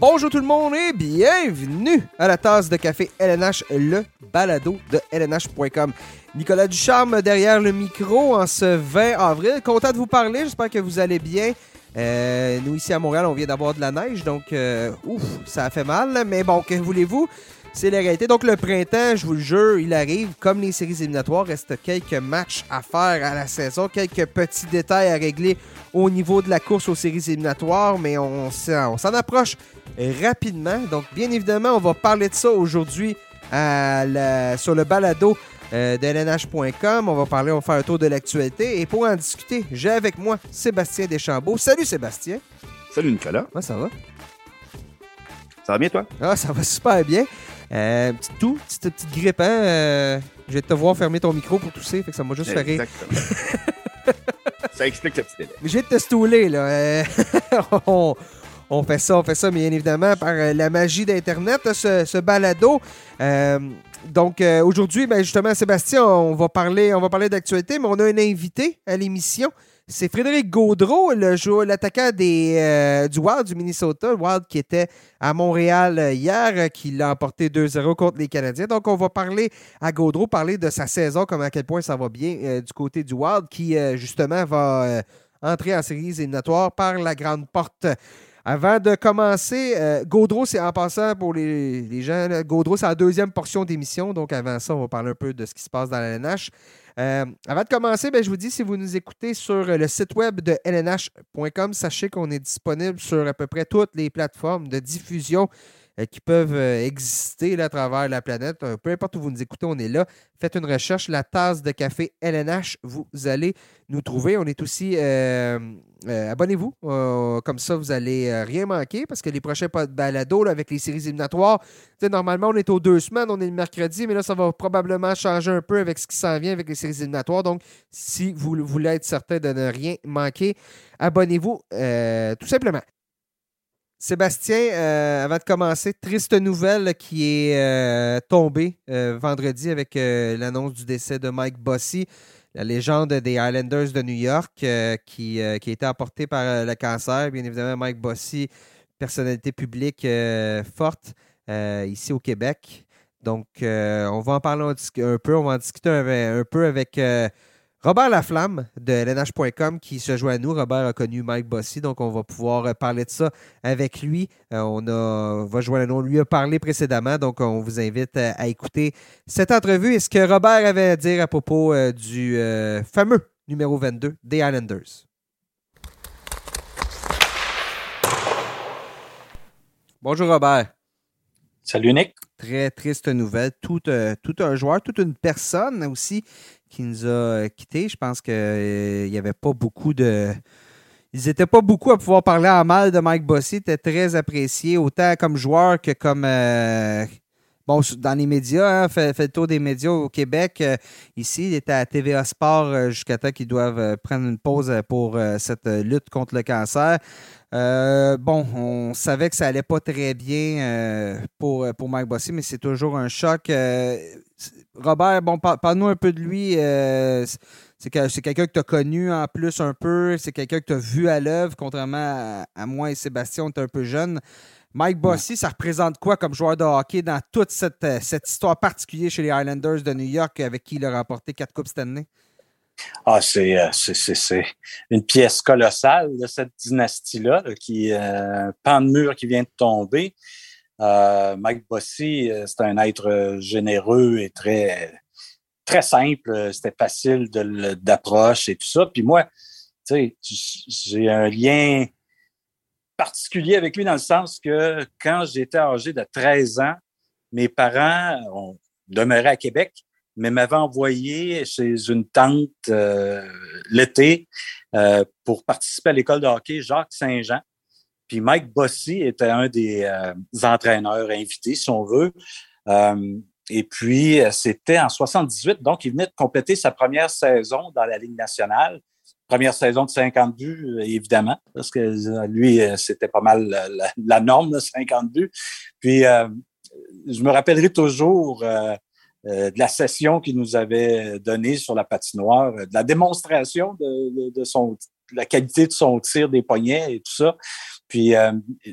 Bonjour tout le monde et bienvenue à la tasse de café LNH, le balado de LNH.com. Nicolas Ducharme derrière le micro en ce 20 avril. Content de vous parler, j'espère que vous allez bien. Euh, nous ici à Montréal, on vient d'avoir de la neige, donc euh, ouf, ça a fait mal, mais bon, que voulez-vous? C'est la réalité. Donc le printemps, je vous le jure, il arrive. Comme les séries éliminatoires, reste quelques matchs à faire à la saison, quelques petits détails à régler au niveau de la course aux séries éliminatoires, mais on, s'en approche rapidement. Donc bien évidemment, on va parler de ça aujourd'hui sur le balado euh, de LNH.com. On va parler, on va faire un tour de l'actualité. Et pour en discuter, j'ai avec moi Sébastien Deschambault. Salut Sébastien. Salut Nicolas, Comment ça va? ça va bien toi? Ah, ça va super bien. Euh, petit tout, petite, petite grippe, hein? euh, je vais te voir fermer ton micro pour tousser, fait que ça m'a juste fait rire. Exactement. ça explique le petit délai. Mais je vais te stouler, là. Euh, on, on fait ça, on fait ça, bien évidemment, par euh, la magie d'Internet, ce, ce balado. Donc, aujourd'hui, ben, justement, Sébastien, on va parler, on va parler d'actualité, mais on a un invité à l'émission. C'est Frédéric Gaudreau, l'attaquant euh, du Wild du Minnesota. Wild qui était à Montréal euh, hier, euh, qui l'a emporté 2-0 contre les Canadiens. Donc, on va parler à Gaudreau, parler de sa saison, comme à quel point ça va bien du côté du Wild, qui, justement, va entrer en séries éliminatoires par la grande porte. Avant de commencer, Gaudreau, c'est en passant pour les, gens, Gaudreau, c'est la deuxième portion d'émission. Donc, avant ça, on va parler un peu de ce qui se passe dans la LNH. Euh, avant de commencer, ben, je vous dis, si vous nous écoutez sur euh, le site web de lnh.com, sachez qu'on est disponible sur à peu près toutes les plateformes de diffusion qui peuvent euh, exister là, à travers la planète. Euh, peu importe où vous nous écoutez, on est là. Faites une recherche, la tasse de café LNH, vous allez nous trouver. On est aussi, euh, euh, abonnez-vous, Euh, comme ça vous allez euh, rien manquer parce que les prochains pas de balado là, avec les séries éliminatoires, normalement on est aux deux semaines, on est le mercredi, mais là ça va probablement changer un peu avec ce qui s'en vient avec les séries éliminatoires. Donc, si vous voulez être certain de ne rien manquer, abonnez-vous euh, tout simplement. Sébastien, euh, avant de commencer, triste nouvelle qui est euh, tombée euh, vendredi avec l'annonce du décès de Mike Bossy, la légende des Islanders de New York, qui, qui a été emporté par le cancer. Bien évidemment, Mike Bossy, personnalité publique forte ici au Québec. Donc, on va en parler un, peu. On va en discuter un, peu avec Robert Laflamme de LNH.com qui se joint à nous. Robert a connu Mike Bossy, donc on va pouvoir euh, parler de ça avec lui. Euh, on a, va joindre à nous. On lui a parlé précédemment, donc on vous invite à, à écouter cette entrevue et ce que Robert avait à dire à propos euh, du euh, fameux numéro 22 des Islanders. Bonjour Robert. Salut Nick. Très triste nouvelle. Tout, euh, tout un joueur, toute une personne aussi qui nous a euh, quittés. Je pense qu'il n'y avait pas beaucoup de. Ils n'étaient pas beaucoup à pouvoir parler en mal de Mike Bossy. Il était très apprécié, autant comme joueur que comme. euh, bon, dans les médias, hein, fait, le tour des médias au Québec. Euh, ici, il était à TVA Sport euh, jusqu'à temps qu'ils doivent euh, prendre une pause pour cette lutte contre le cancer. Bon, on savait que ça allait pas très bien pour, pour Mike Bossy, mais c'est toujours un choc. Robert, bon, par- parle-nous un peu de lui. C'est- c'est que- c'est quelqu'un que tu as connu en plus un peu. C'est quelqu'un que tu as vu à l'œuvre, contrairement à, moi et Sébastien, on est un peu jeunes. Mike Bossy, ça représente quoi comme joueur de hockey dans toute cette, euh, cette histoire particulière chez les Islanders de New York avec qui il a remporté quatre Coupes Stanley? Ah, c'est, euh, c'est, c'est, c'est une pièce colossale de cette dynastie-là, là, qui euh, un pan de mur qui vient de tomber. Euh, Mike Bossy, c'est un être généreux et très, très simple. C'était facile d'approche et tout ça. Puis moi, tu sais, j- j'ai un lien particulier avec lui dans le sens que quand j'étais âgé de 13 ans, mes parents ont demeuré à Québec, mais m'avaient envoyé chez une tante euh, l'été euh, pour participer à l'école de hockey Jacques Saint-Jean. Puis Mike Bossy était un des euh, entraîneurs invités, si on veut. Et puis, c'était en 78, donc il venait de compléter sa première saison dans la Ligue nationale. Première saison de 50 buts, évidemment, parce que euh, lui, euh, c'était pas mal la, norme, là, 50 buts. Puis, euh, je me rappellerai toujours de la session qu'il nous avait donnée sur la patinoire, de la démonstration de, son, de la qualité de son tir des poignets et tout ça. Puis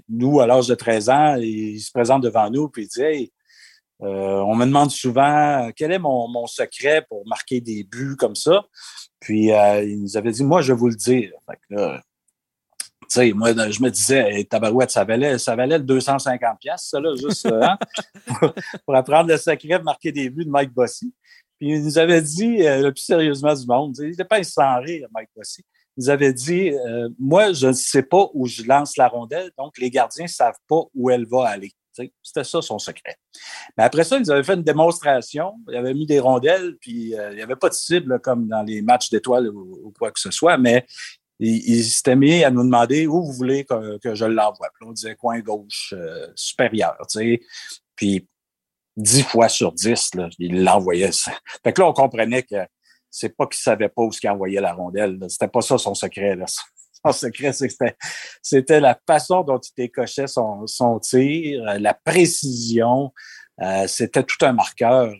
nous, à l'âge de 13 ans, il se présente devant nous, puis il dit on me demande souvent quel est mon, secret pour marquer des buts comme ça? Puis il nous avait dit Moi, je vais vous le dire. Fait que là, sais, moi, je me disais, tabarouette, ça valait, ça valait le 250 pièces, ça, là, juste hein, pour, apprendre le secret de marquer des buts de Mike Bossy. Puis il nous avait dit, euh, le plus sérieusement du monde, il n'était pas sans rire, Mike Bossy. Il nous avait dit, euh, moi, je ne sais pas où je lance la rondelle, donc les gardiens ne savent pas où elle va aller. C'était ça son secret. Mais après ça, ils avaient fait une démonstration. Ils avaient mis des rondelles, puis euh, il n'y avait pas de cible comme dans les matchs d'étoiles ou, quoi que ce soit, mais il, s'était mis à nous demander où vous voulez que, je l'envoie. Puis on disait coin gauche euh, supérieur. Puis dix fois sur dix, là, il l'envoyait. Fait que là, on comprenait que c'est pas qu'il savait pas où qu'il envoyait la rondelle. C'était pas ça son secret. Là. Son secret, c'était, c'était la façon dont il décochait son, son tir, euh, la précision. Euh, c'était tout un marqueur.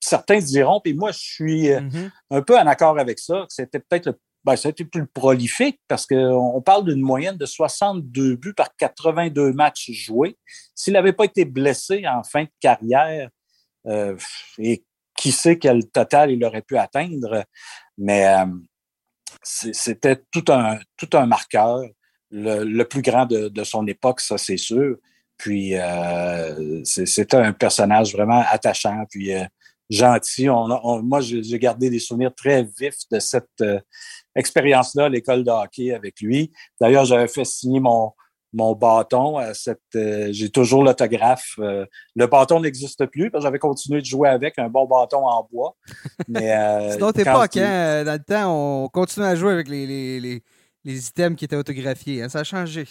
certains diront, puis moi, je suis mm-hmm. un peu en accord avec ça, que c'était peut-être le ben, été plus prolifique parce qu'on parle d'une moyenne de 62 buts par 82 matchs joués. S'il n'avait pas été blessé en fin de carrière, euh, et qui sait quel total il aurait pu atteindre, mais euh, c'était tout un, tout un marqueur, le, plus grand de, son époque, ça c'est sûr. Puis euh, c'était un personnage vraiment attachant, puis gentil. moi, j'ai gardé des souvenirs très vifs de cette expérience-là, l'école de hockey avec lui. D'ailleurs, j'avais fait signer mon, mon bâton à cette. Euh, j'ai toujours l'autographe. Euh, le bâton n'existe plus parce que j'avais continué de jouer avec un bon bâton en bois. Mais euh, c'est époque, hein? Dans le temps, on continuait à jouer avec les, les, les, les items qui étaient autographiés. Hein? Ça a changé.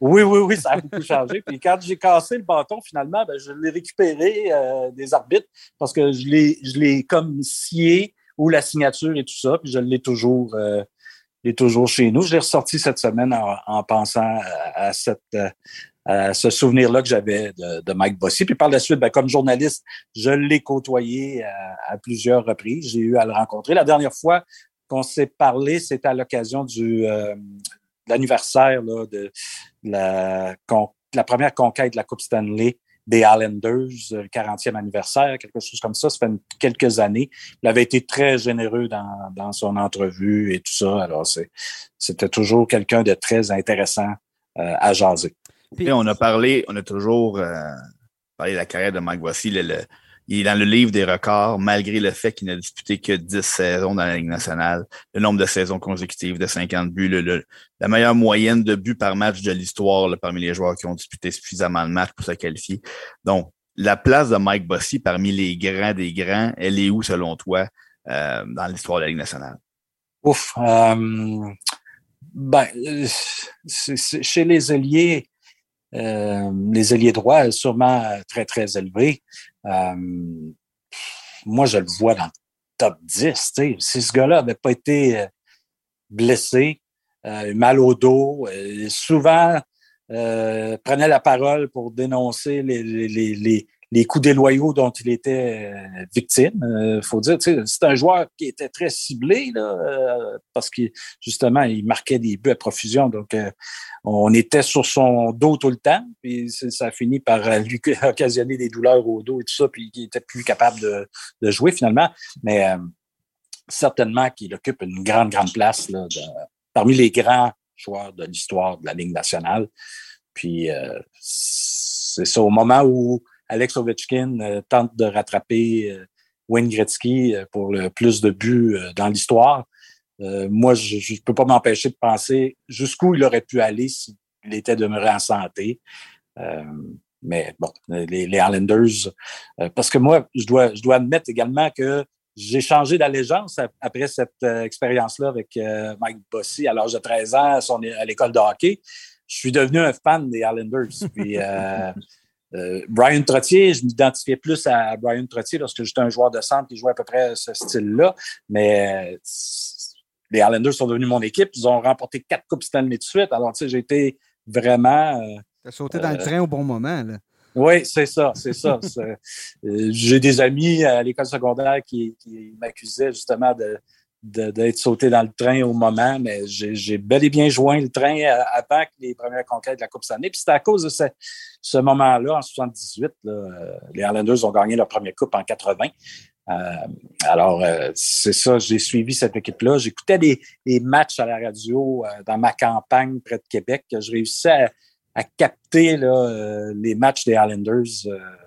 Oui, oui, oui, ça a beaucoup changé. Puis quand j'ai cassé le bâton, finalement, ben, je l'ai récupéré des arbitres parce que je l'ai, je l'ai comme scié ou la signature et tout ça, puis je l'ai toujours, euh, toujours chez nous. Je l'ai ressorti cette semaine en, pensant à, cette, euh, ce souvenir-là que j'avais de, Mike Bossy. Puis par la suite, ben, comme journaliste, je l'ai côtoyé à, plusieurs reprises. J'ai eu à le rencontrer. La dernière fois qu'on s'est parlé, c'était à l'occasion du euh, l'anniversaire de la, la première conquête de la Coupe Stanley des Islanders, 40e anniversaire, quelque chose comme ça. Ça fait quelques années. Il avait été très généreux dans, son entrevue et tout ça. Alors, c'était toujours quelqu'un de très intéressant euh, à jaser. On a parlé, on a toujours euh, parlé de la carrière de Mike il est dans le livre des records, malgré le fait qu'il n'a disputé que 10 saisons dans la Ligue nationale, le nombre de saisons consécutives de 50 buts, la meilleure moyenne de buts par match de l'histoire parmi les joueurs qui ont disputé suffisamment de matchs pour se qualifier. Donc, la place de Mike Bossy parmi les grands des grands, elle est où selon toi euh, dans l'histoire de la Ligue nationale? Ouf. Euh, ben, chez les alliés, euh, les ailiers droits, sûrement très, très élevés. Euh, moi, je le vois dans le top 10. Si ce gars-là n'avait pas été euh, blessé, mal au dos, souvent prenait la parole pour dénoncer les, les, les coups déloyaux dont il était euh, victime. Euh, faut dire, c'est un joueur qui était très ciblé là, euh, parce que justement, il marquait des buts à profusion. Donc, on était sur son dos tout le temps, puis ça a fini par lui occasionner des douleurs au dos et tout ça, puis il était plus capable de, de jouer finalement. Mais certainement qu'il occupe une grande, grande place là, parmi les grands joueurs de l'histoire de la Ligue nationale. Puis c'est ça, au moment où Alex Ovechkin euh, tente de rattraper euh, Wayne Gretzky euh, pour le plus de buts dans l'histoire. moi, je ne peux pas m'empêcher de penser jusqu'où il aurait pu aller s'il était demeuré en santé. mais bon, les, Islanders, parce que moi, je dois, je admettre également que j'ai changé d'allégeance après cette expérience-là avec Mike Bossy à l'âge de 13 ans à, l'école de hockey. Je suis devenu un fan des Islanders. euh, Brian Trottier, je m'identifiais plus à Brian Trottier lorsque j'étais un joueur de centre qui jouait à peu près ce style-là. Mais euh, les Islanders sont devenus mon équipe. Ils ont remporté quatre Coupes Stanley de suite. Alors, tu sais, j'ai été vraiment. Euh, T'as sauté dans le train au bon moment, là. Oui, c'est ça, c'est ça. j'ai des amis à l'école secondaire qui, qui m'accusaient justement de, d'être sauté dans le train au moment, mais j'ai bel et bien joint le train avant que les premières conquêtes de la Coupe Stanley. Puis c'était à cause de ce, moment-là, en 78, les Islanders ont gagné leur première Coupe en 80. Euh, alors, euh, c'est ça, j'ai suivi cette équipe-là. J'écoutais des, matchs à la radio euh, dans ma campagne près de Québec. Je réussissais à, capter les matchs des Islanders.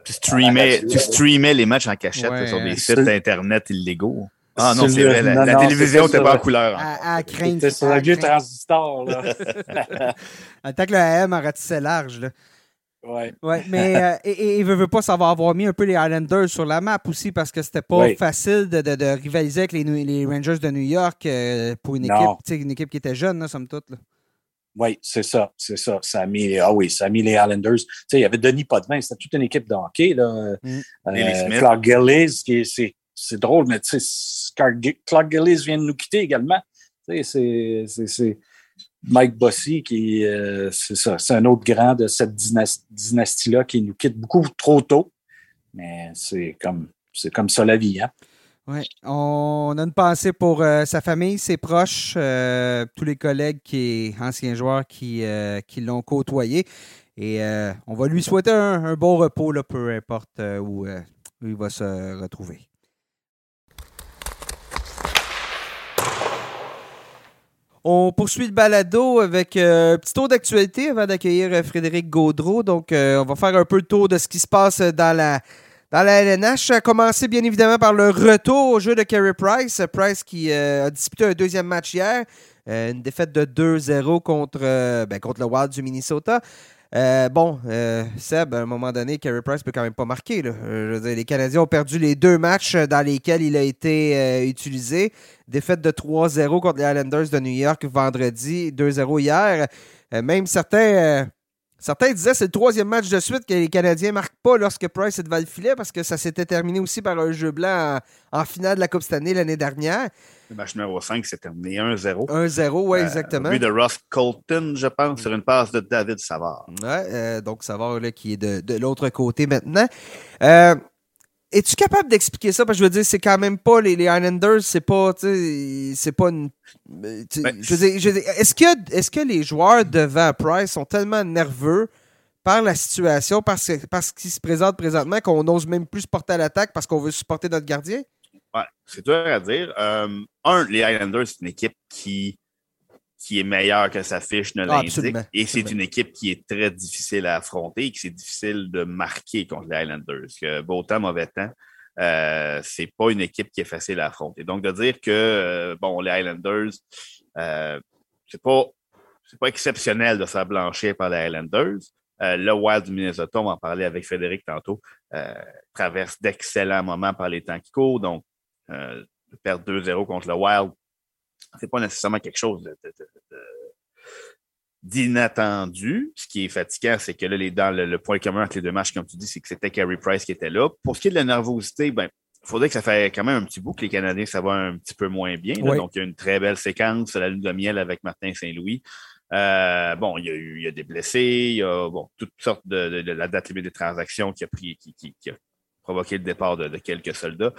tu, streamais, les matchs en cachette sur des sites Internet illégaux. Ah non, c'est vrai, la, télévision n'était pas en couleur. À, à craindre. C'était sur un vieux transistor. Là. Tant que le AM en ratissait large. Là. Ouais. ouais. mais euh, et, il veut, pas savoir avoir mis un peu les Islanders sur la map aussi parce que c'était pas facile de, de, rivaliser avec les, les, Rangers de New York euh, pour une équipe, une équipe qui était jeune, là, somme toute. Là. Oui, c'est ça, c'est ça. Ça a mis, ah oui, ça a mis les Islanders. Tu sais, il y avait Denis Potvin, c'était toute une équipe de hockey, là. Mm. Euh, Clark Gillis, qui c'est, drôle, mais tu sais, Clark Gillis vient de nous quitter également. C'est, Mike Bossy, qui euh, c'est c'est un autre grand de cette dynastie-là qui nous quitte beaucoup trop tôt. Mais c'est comme comme ça la vie, hein? Oui, on a une pensée pour euh, sa famille, ses proches, euh, tous les collègues qui anciens joueurs qui, qui l'ont côtoyé. Et on va lui souhaiter un, bon repos, peu importe où il va se retrouver. On poursuit le balado avec euh, un petit tour d'actualité avant d'accueillir euh, Frédéric Gaudreau. Donc, euh, on va faire un peu le tour de ce qui se passe dans la, dans la LNH. A commencer bien évidemment par le retour au jeu de Carey Price. Price qui a disputé un deuxième match hier. une défaite de 2-0 contre, ben, contre le Wild du Minnesota. Euh, bon, euh, Seb, à un moment donné, Carey Price peut quand même pas marquer. Euh, les Canadiens ont perdu les deux matchs dans lesquels il a été utilisé. Défaite de 3-0 contre les Islanders de New York vendredi, 2-0 hier. même certains Certains disaient que c'est le troisième match de suite que les Canadiens ne marquent pas lorsque Price est devant le filet parce que ça s'était terminé aussi par un jeu blanc en, finale de la Coupe Stanley l'année dernière. Le match numéro 5 s'est terminé 1-0. 1-0, oui, euh, exactement. But de Ross Colton, je pense, sur une passe de David Savard. Oui, euh, donc Savard là, qui est de, de l'autre côté maintenant. Euh, es-tu capable d'expliquer ça? Parce que je veux dire, c'est quand même pas les, les Islanders, c'est pas, c'est pas une. Ben, je veux dire, est-ce que, est que les joueurs devant Price sont tellement nerveux par la situation, parce, parce qu'il se présente présentement, qu'on n'ose même plus se porter à l'attaque parce qu'on veut supporter notre gardien? Ouais, c'est dur à dire. Euh, un, les Islanders, c'est une équipe qui qui est meilleur que sa fiche ne ah, l'indique. et c'est une équipe qui est très difficile à affronter et qui c'est difficile de marquer contre les Highlanders. Que beau temps, mauvais temps, euh, c'est pas une équipe qui est facile à affronter. Donc, de dire que euh, bon, les Highlanders, euh, c'est pas pas exceptionnel de se faire blanchir par les Highlanders. Euh, le Wild du Minnesota, on va en parler avec Frédéric tantôt, traverse d'excellents moments par les temps qui courent. Donc, perdre 2-0 contre le Wild, c'est pas nécessairement quelque chose d'inattendu. Ce qui est fatigant, c'est que là, les, dans le, point commun entre les deux matchs, comme tu dis, c'est que c'était Carey Price qui était là. Pour ce qui est de la nervosité, ben, il faudrait que ça fait quand même un petit bout que les Canadiens, ça va un petit peu moins bien. Donc, il y a une très belle séquence, la lune de miel avec Martin Saint-Louis. Euh, bon, il y a eu il y a des blessés, il y a bon, toutes sortes de, la date limite des transactions qui a pris, qui, qui, a provoqué le départ de, quelques soldats.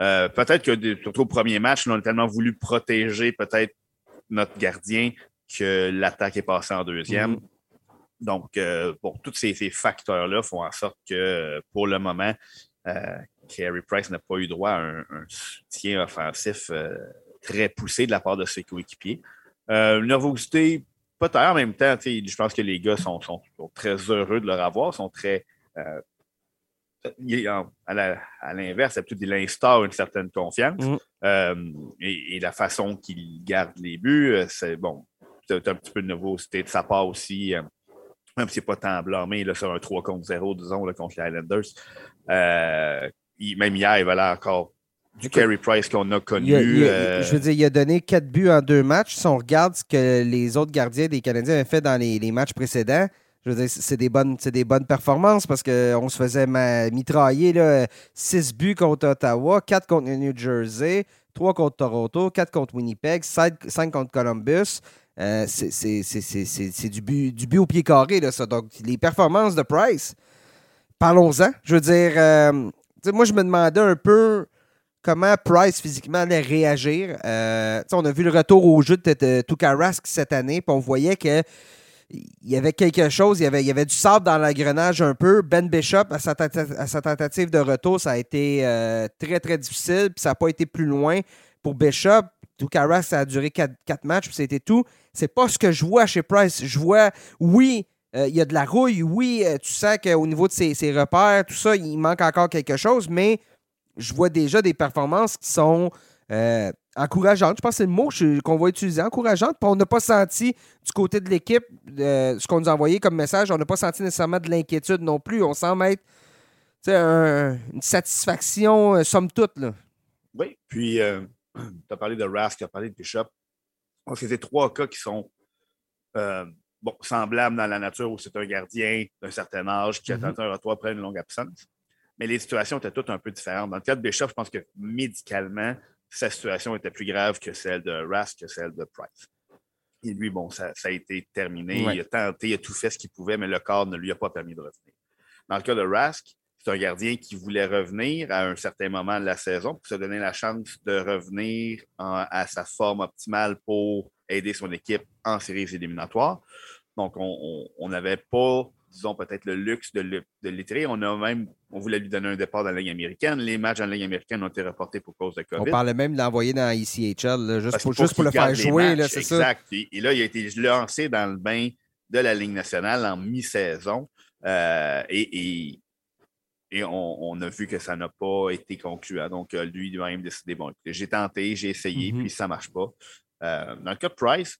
Euh, peut-être que, surtout au premier match, on a tellement voulu protéger peut-être notre gardien que l'attaque est passée en deuxième. Mm-hmm. Donc, euh, bon, tous ces, facteurs-là font en sorte que, pour le moment, euh, Carey Price n'a pas eu droit à un, soutien offensif très poussé de la part de ses coéquipiers. Euh, nervosité, peut-être en même temps, je pense que les gars sont, sont, très heureux de leur avoir, sont très à l'inverse, il instaure une certaine confiance. Mm. Euh, et, la façon qu'il garde les buts, euh, c'est bon, c'est un petit peu de nouveauté de sa part aussi. Euh, même si c'est pas tant blâmé là, sur un 3 contre 0, disons, là, contre les Islanders. même hier, il valait encore du Carey Price qu'on a connu. je veux dire, il a donné 4 buts en deux matchs. Si on regarde ce que les autres gardiens des Canadiens avaient fait dans les matchs précédents, je veux dire, c'est des bonnes, des bonnes performances parce qu'on se faisait mitrailler là, 6 buts contre Ottawa, 4 contre New Jersey, 3 contre Toronto, 4 contre Winnipeg, 5, contre Columbus. Euh, c'est du but, du but au pied carré, là, ça. Donc, les performances de Price, parlons-en. Je veux dire, euh, moi, je me demandais un peu comment Price physiquement allait réagir. Euh, on a vu le retour au jeu de, de, cette année, puis on voyait que il y avait quelque chose, il y avait, il y avait du sable dans l'engrenage un peu. Ben Bishop, à sa, tentative de retour, ça a été euh, très, très difficile, puis ça n'a pas été plus loin pour Bishop. Tukaras, ça a duré quatre, matchs, puis c'était tout. C'est pas ce que je vois chez Price. Je vois, oui, euh, il y a de la rouille, oui, tu sais qu'au niveau de ses, repères, tout ça, il manque encore quelque chose, mais je vois déjà des performances qui sont euh, encourageantes. Je pense que c'est le mot qu'on va utiliser, encourageante. on n'a pas senti du côté de l'équipe euh, ce qu'on nous a envoyé comme message, on n'a pas senti nécessairement de l'inquiétude non plus. On semble être une satisfaction, euh, somme toute. Là. Oui, puis tu as parlé de Rask, tu as parlé de Bishop. C'est trois cas qui sont bon, semblables dans la nature où c'est un gardien d'un certain âge qui mm-hmm. tenté un retour après une longue absence mais les situations étaient toutes un peu différentes. Dans le cas de Bishop, je pense que médicalement, sa situation était plus grave que celle de Rask, que celle de Price. Et lui, bon, ça, a été terminé. Il a tenté, il a tout fait ce qu'il pouvait, mais le corps ne lui a pas permis de revenir. Dans le cas de Rask, c'est un gardien qui voulait revenir à un certain moment de la saison pour se donner la chance de revenir à sa forme optimale pour aider son équipe en séries éliminatoires. Donc, on n'avait pas disons, peut-être le luxe de, de On a même, on voulait lui donner un départ dans la Ligue américaine. Les matchs en Ligue américaine ont été reportés pour cause de COVID. On parlait même de l'envoyer dans ECHL, juste, pour, juste pour le faire jouer, c'est ça? Exact. Et, là, il a été lancé dans le bain de la Ligue nationale en mi-saison. Euh, et, et, on, a vu que ça n'a pas été concluant. Donc, euh, lui, il a même décidé, bon, j'ai tenté, j'ai essayé, mm-hmm. puis ça ne marche pas. Euh, dans le cas de Price,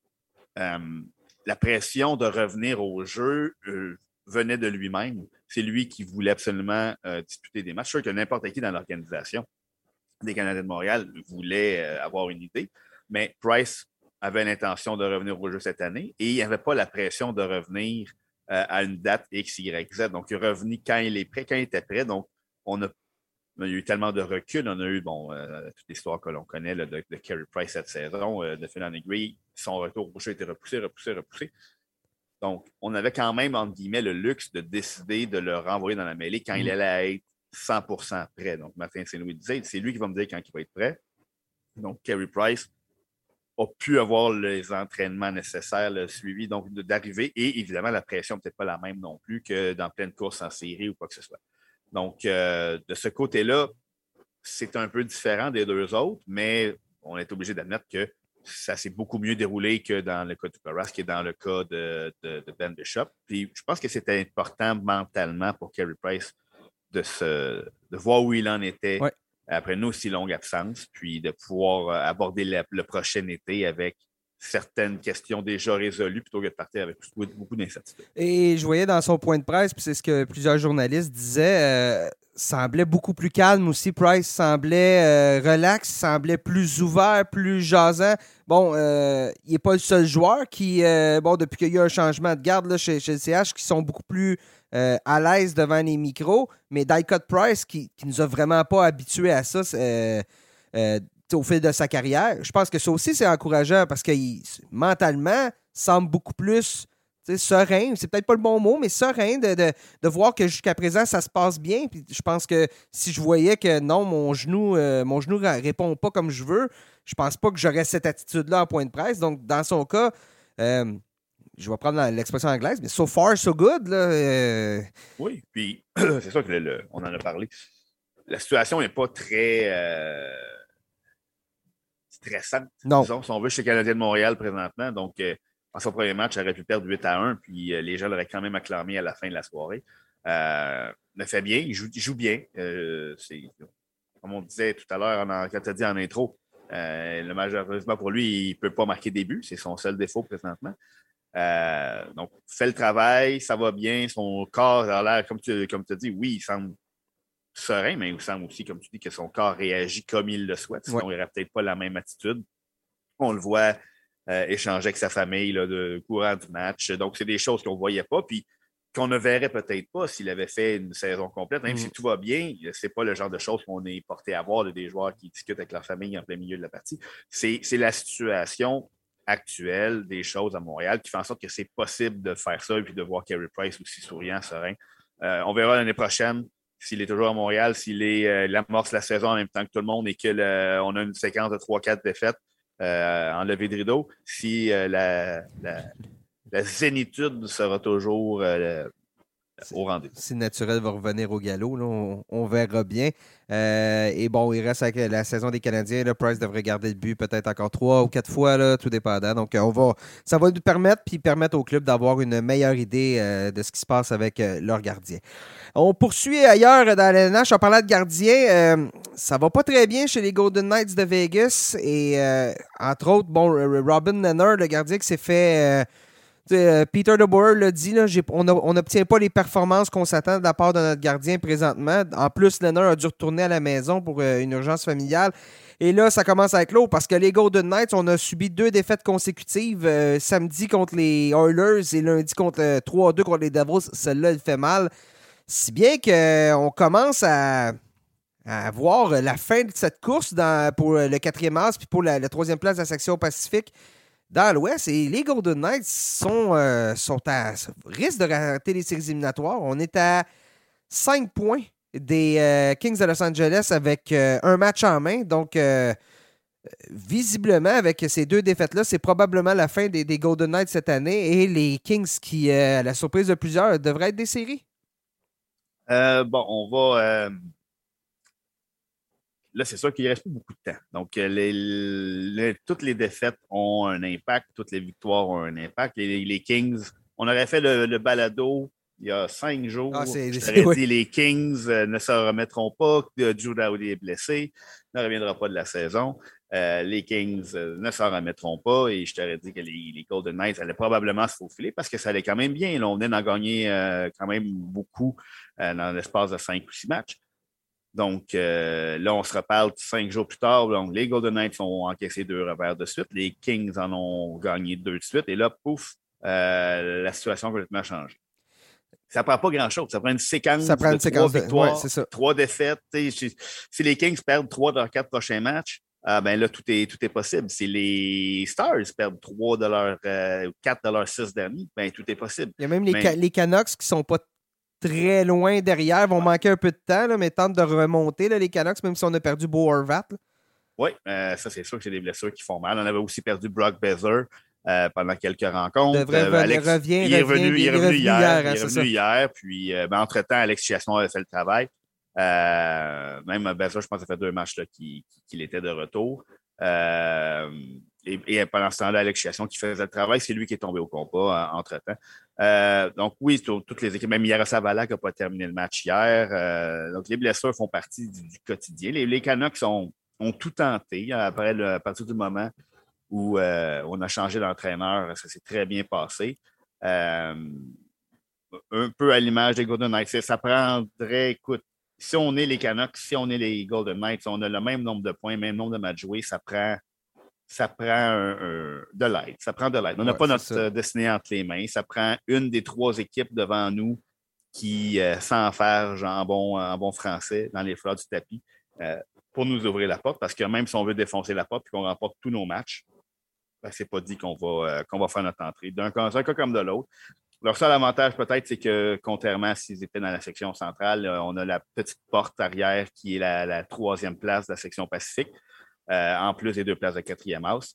la pression de revenir au jeu, venait de lui-même. C'est lui qui voulait absolument euh, disputer des matchs. Je suis sûr que n'importe qui dans l'organisation des Canadiens de Montréal voulait euh, avoir une idée, mais Price avait l'intention de revenir au jeu cette année et il n'y avait pas la pression de revenir euh, à une date X, Y, Z. Donc, il est revenu quand il est prêt, quand il était prêt. Donc, on a, eu tellement de recul. On a eu bon, toute l'histoire que l'on connaît de, de, Carey Price cette saison, de Phil. Son retour au jeu a été repoussé, repoussé, repoussé. Donc, on avait quand même, entre guillemets, le luxe de décider de le renvoyer dans la mêlée quand il mm. allait être 100% prêt. Donc, Martin Saint-Louis disait, c'est lui qui va me dire quand il va être prêt. Donc, Kerry Price a pu avoir les entraînements nécessaires, le suivi, donc d'arriver. Et évidemment, la pression peut-être pas la même non plus que dans pleine course en série ou quoi que ce soit. Donc, euh, de ce côté-là, c'est un peu différent des deux autres, mais on est obligé d'admettre que ça s'est beaucoup mieux déroulé que dans le cas de Carras, qui est dans le cas de, Ben Bishop. Puis je pense que c'était important mentalement pour Kerry Price de, se, de voir où il en était après une aussi longue absence, puis de pouvoir euh, aborder le prochain été avec certaines questions déjà résolues plutôt que de partir avec beaucoup d'incertitudes. Et je voyais dans son point de presse, puis c'est ce que plusieurs journalistes disaient, euh, semblait beaucoup plus calme aussi. Price semblait euh, relax, semblait plus ouvert, plus jasant. Bon, euh, il n'est pas le seul joueur qui, bon, depuis qu'il y a eu un changement de garde là, chez, le CH, qui sont beaucoup plus à l'aise devant les micros, mais Dicot Price, qui, qui nous a vraiment pas habitués à ça, au fil de sa carrière. Je pense que ça aussi, c'est encourageant parce que mentalement, semble beaucoup plus serein. C'est peut-être pas le bon mot, mais serein de, voir que jusqu'à présent, ça se passe bien. Puis je pense que si je voyais que non, mon genou euh, mon genou répond pas comme je veux, je pense pas que j'aurais cette attitude-là en point de presse. Donc, dans son cas, euh, je vais prendre l'expression anglaise, mais so far, so good. Euh. Oui, puis c'est ça que on en a parlé. La situation n'est pas très stressante. Non. Disons, si on veut, chez Canadien de Montréal présentement. Donc, euh, en son premier match, il aurait pu perdre 8 à 1, puis euh, les gens l'auraient quand même acclamé à la fin de la soirée. Euh, il fait bien, il joue, bien. Euh, comme on disait tout à l'heure, quand tu as dit en intro, le malheureusement pour lui, il ne peut pas marquer des buts. C'est son seul défaut présentement. donc, fait le travail, ça va bien. Son corps a l'air, comme tu, comme tu as dit, oui, il semble serein, mais il semble aussi, comme tu dis, que son corps réagit comme il le souhaite. Sinon, il n'aurait peut-être pas la même attitude. On le voit euh, échanger avec sa famille là, de courant du match. Donc, c'est des choses qu'on ne voyait pas. Puis qu'on ne verrait peut-être pas s'il avait fait une saison complète. Même si mm. tout va bien, ce n'est pas le genre de choses qu'on est porté à voir de des joueurs qui discutent avec leur famille en plein milieu de la partie. C'est la situation actuelle des choses à Montréal qui fait en sorte que c'est possible de faire ça et puis de voir Kerry Price aussi souriant, serein. Euh, on verra l'année prochaine s'il est toujours à Montréal, s'il est amorce la saison en même temps que tout le monde et qu'on a une séquence de 3-4 défaites en levée de rideau, si la, la, zénitude sera toujours au rendez-vous. Si naturel va revenir au galop, on, verra bien. Euh, et bon, il reste avec la saison des Canadiens. Le Price devrait garder le but peut-être encore trois ou quatre fois, là, tout dépendant. Donc, on va, ça va nous permettre, puis permettre au club d'avoir une meilleure idée euh, de ce qui se passe avec euh, leur gardien. On poursuit ailleurs dans la NH. En parlant de gardien, ça va pas très bien chez les Golden Knights de Vegas. Et entre autres, bon, Robin Nenner, le gardien qui s'est fait euh, Peter DeBoer l'a dit, on n'obtient pas les performances qu'on s'attend de la part de notre gardien présentement. En plus, Leonard a dû retourner à la maison pour euh, une urgence familiale. Et là, ça commence à être parce que les Golden Knights, on a subi deux défaites consécutives. Euh, samedi contre les Oilers et lundi contre 3-2 contre les Devils. Celle-là, elle fait mal. Si bien qu'on commence à, voir la fin de cette course pour le quatrième as puis pour la, la troisième place de la section Pacifique dans l'Ouest. Et les Golden Knights sont, euh, sont à risque de rater les séries éliminatoires. On est à 5 points des euh, Kings de Los Angeles avec euh, un match en main. Donc, visiblement, avec ces deux défaites-là, c'est probablement la fin des, des, Golden Knights cette année. Et les Kings, qui, à la surprise de plusieurs, devraient être des séries. bon, on va Là, c'est sûr qu'il ne reste pas beaucoup de temps. Donc, euh, toutes les défaites ont un impact, toutes les victoires ont un impact. Les, Kings, on aurait fait le, balado il y a cinq jours. Ah, dit les Kings euh, ne se remettront pas. Drew Dowdy est blessé, ne reviendra pas de la saison. Euh, les Kings ne s'en remettront pas et je t'aurais dit que les, Golden Knights allaient probablement se faufiler parce que ça allait quand même bien. on venait d'en gagner quand même beaucoup dans l'espace de cinq ou six matchs. Donc euh, là, on se reparle cinq jours plus tard. Donc, les Golden Knights ont encaissé deux revers de suite. Les Kings en ont gagné deux de suite. Et là, pouf, euh, la situation a complètement changé. Ça ne prend pas grand-chose. Ça prend une séquence ça prend une de séquence trois victoires, ça. trois défaites. Si les Kings perdent trois de leurs quatre prochains matchs, ah, ben là, tout est, tout est possible. Si les Stars perdent trois de leurs euh, quatre de leurs six derniers, ben tout est possible. Il y a même les, les Canucks qui ne sont pas très loin derrière, vont manquer un peu de temps, mais tentent de remonter les Canucks, même si on a perdu Beau Horvat. Oui, euh, ça c'est sûr que c'est des blessures qui font mal. On avait aussi perdu Brock Bezer euh, pendant quelques rencontres. Euh, Alex, revient, il est revenu, il est revenu, hier. il est revenu hier. Puis, ben, entre-temps, Alex Chiasson avait fait le travail. même Bezer, je pense, ça fait deux matchs qu'il était de retour. Et, pendant ce temps-là, Alex Chiasson qui faisait le travail, c'est lui qui est tombé au combat entre-temps. Euh, donc oui, toutes les équipes, même Yarosavala qui n'a pas terminé le match hier. Euh, donc les blessures font partie du, quotidien. Les, Canucks ont, tout tenté après le, à partir du moment où euh, on a changé d'entraîneur. Ça s'est très bien passé. un peu à l'image des Golden Knights. Ça prendrait, écoute, si on est les Canucks, si on est les Golden Knights, on a le même nombre de points, même nombre de matchs joués, ça prend ça prend de l'aide. Ça prend de l'aide. On n'a pas notre euh, destinée entre les mains. Ça prend une des trois équipes devant nous qui euh, s'enferge en bon, en bon français dans les fleurs du tapis euh, pour nous ouvrir la porte. Parce que même si on veut défoncer la porte et qu'on remporte tous nos matchs, ben, c'est pas dit qu'on va, qu'on va faire notre entrée. D'un cas, comme de l'autre. Leur seul avantage, peut-être, c'est que, contrairement à s'ils étaient dans la section centrale, on a la petite porte arrière qui est la troisième place de la section Pacifique. Euh, en plus des deux places de quatrième house.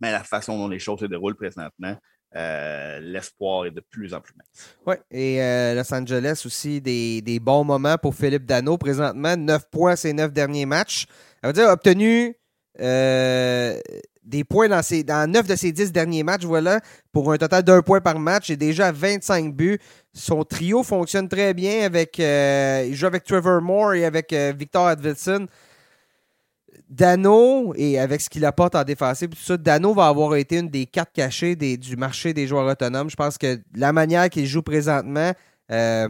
Mais la façon dont les choses se déroulent présentement, euh, l'espoir est de plus en plus mince. Oui, et euh, Los Angeles aussi, des, bons moments pour Philippe Dano présentement. 9 points ces neuf derniers matchs. Ça veut dire obtenu des points dans, ses, dans 9 de ses 10 derniers matchs, voilà, pour un total d'un point par match et déjà 25 buts. Son trio fonctionne très bien avec. il joue avec Trevor Moore et avec Victor Advilson. Dano, et avec ce qu'il apporte en défensive, tout ça, Dano va avoir été une des cartes cachées du marché des joueurs autonomes. Je pense que la manière qu'il joue présentement, euh,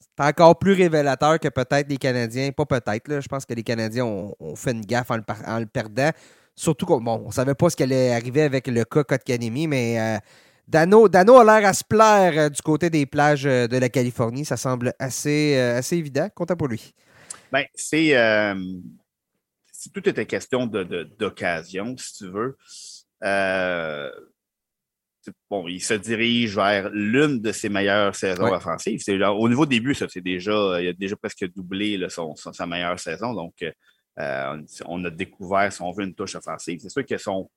c'est encore plus révélateur que peut-être les Canadiens. Pas peut-être, je pense que les Canadiens ont, fait une gaffe en le, perdant. Surtout qu'on bon, on savait pas ce qui allait arriver avec le cas Kotkanemi, mais euh, Dano, Dano a l'air à se plaire euh, du côté des plages de la Californie. Ça semble assez, assez évident. Content pour lui. Ben, c'est tout était question d'occasion, si tu veux. Euh, bon, il se dirige vers l'une de ses meilleures saisons offensives. au niveau début, ça, c'est déjà, il a déjà presque doublé son, sa meilleure saison. Donc, on a découvert, si on veut, une touche offensive. C'est sûr que son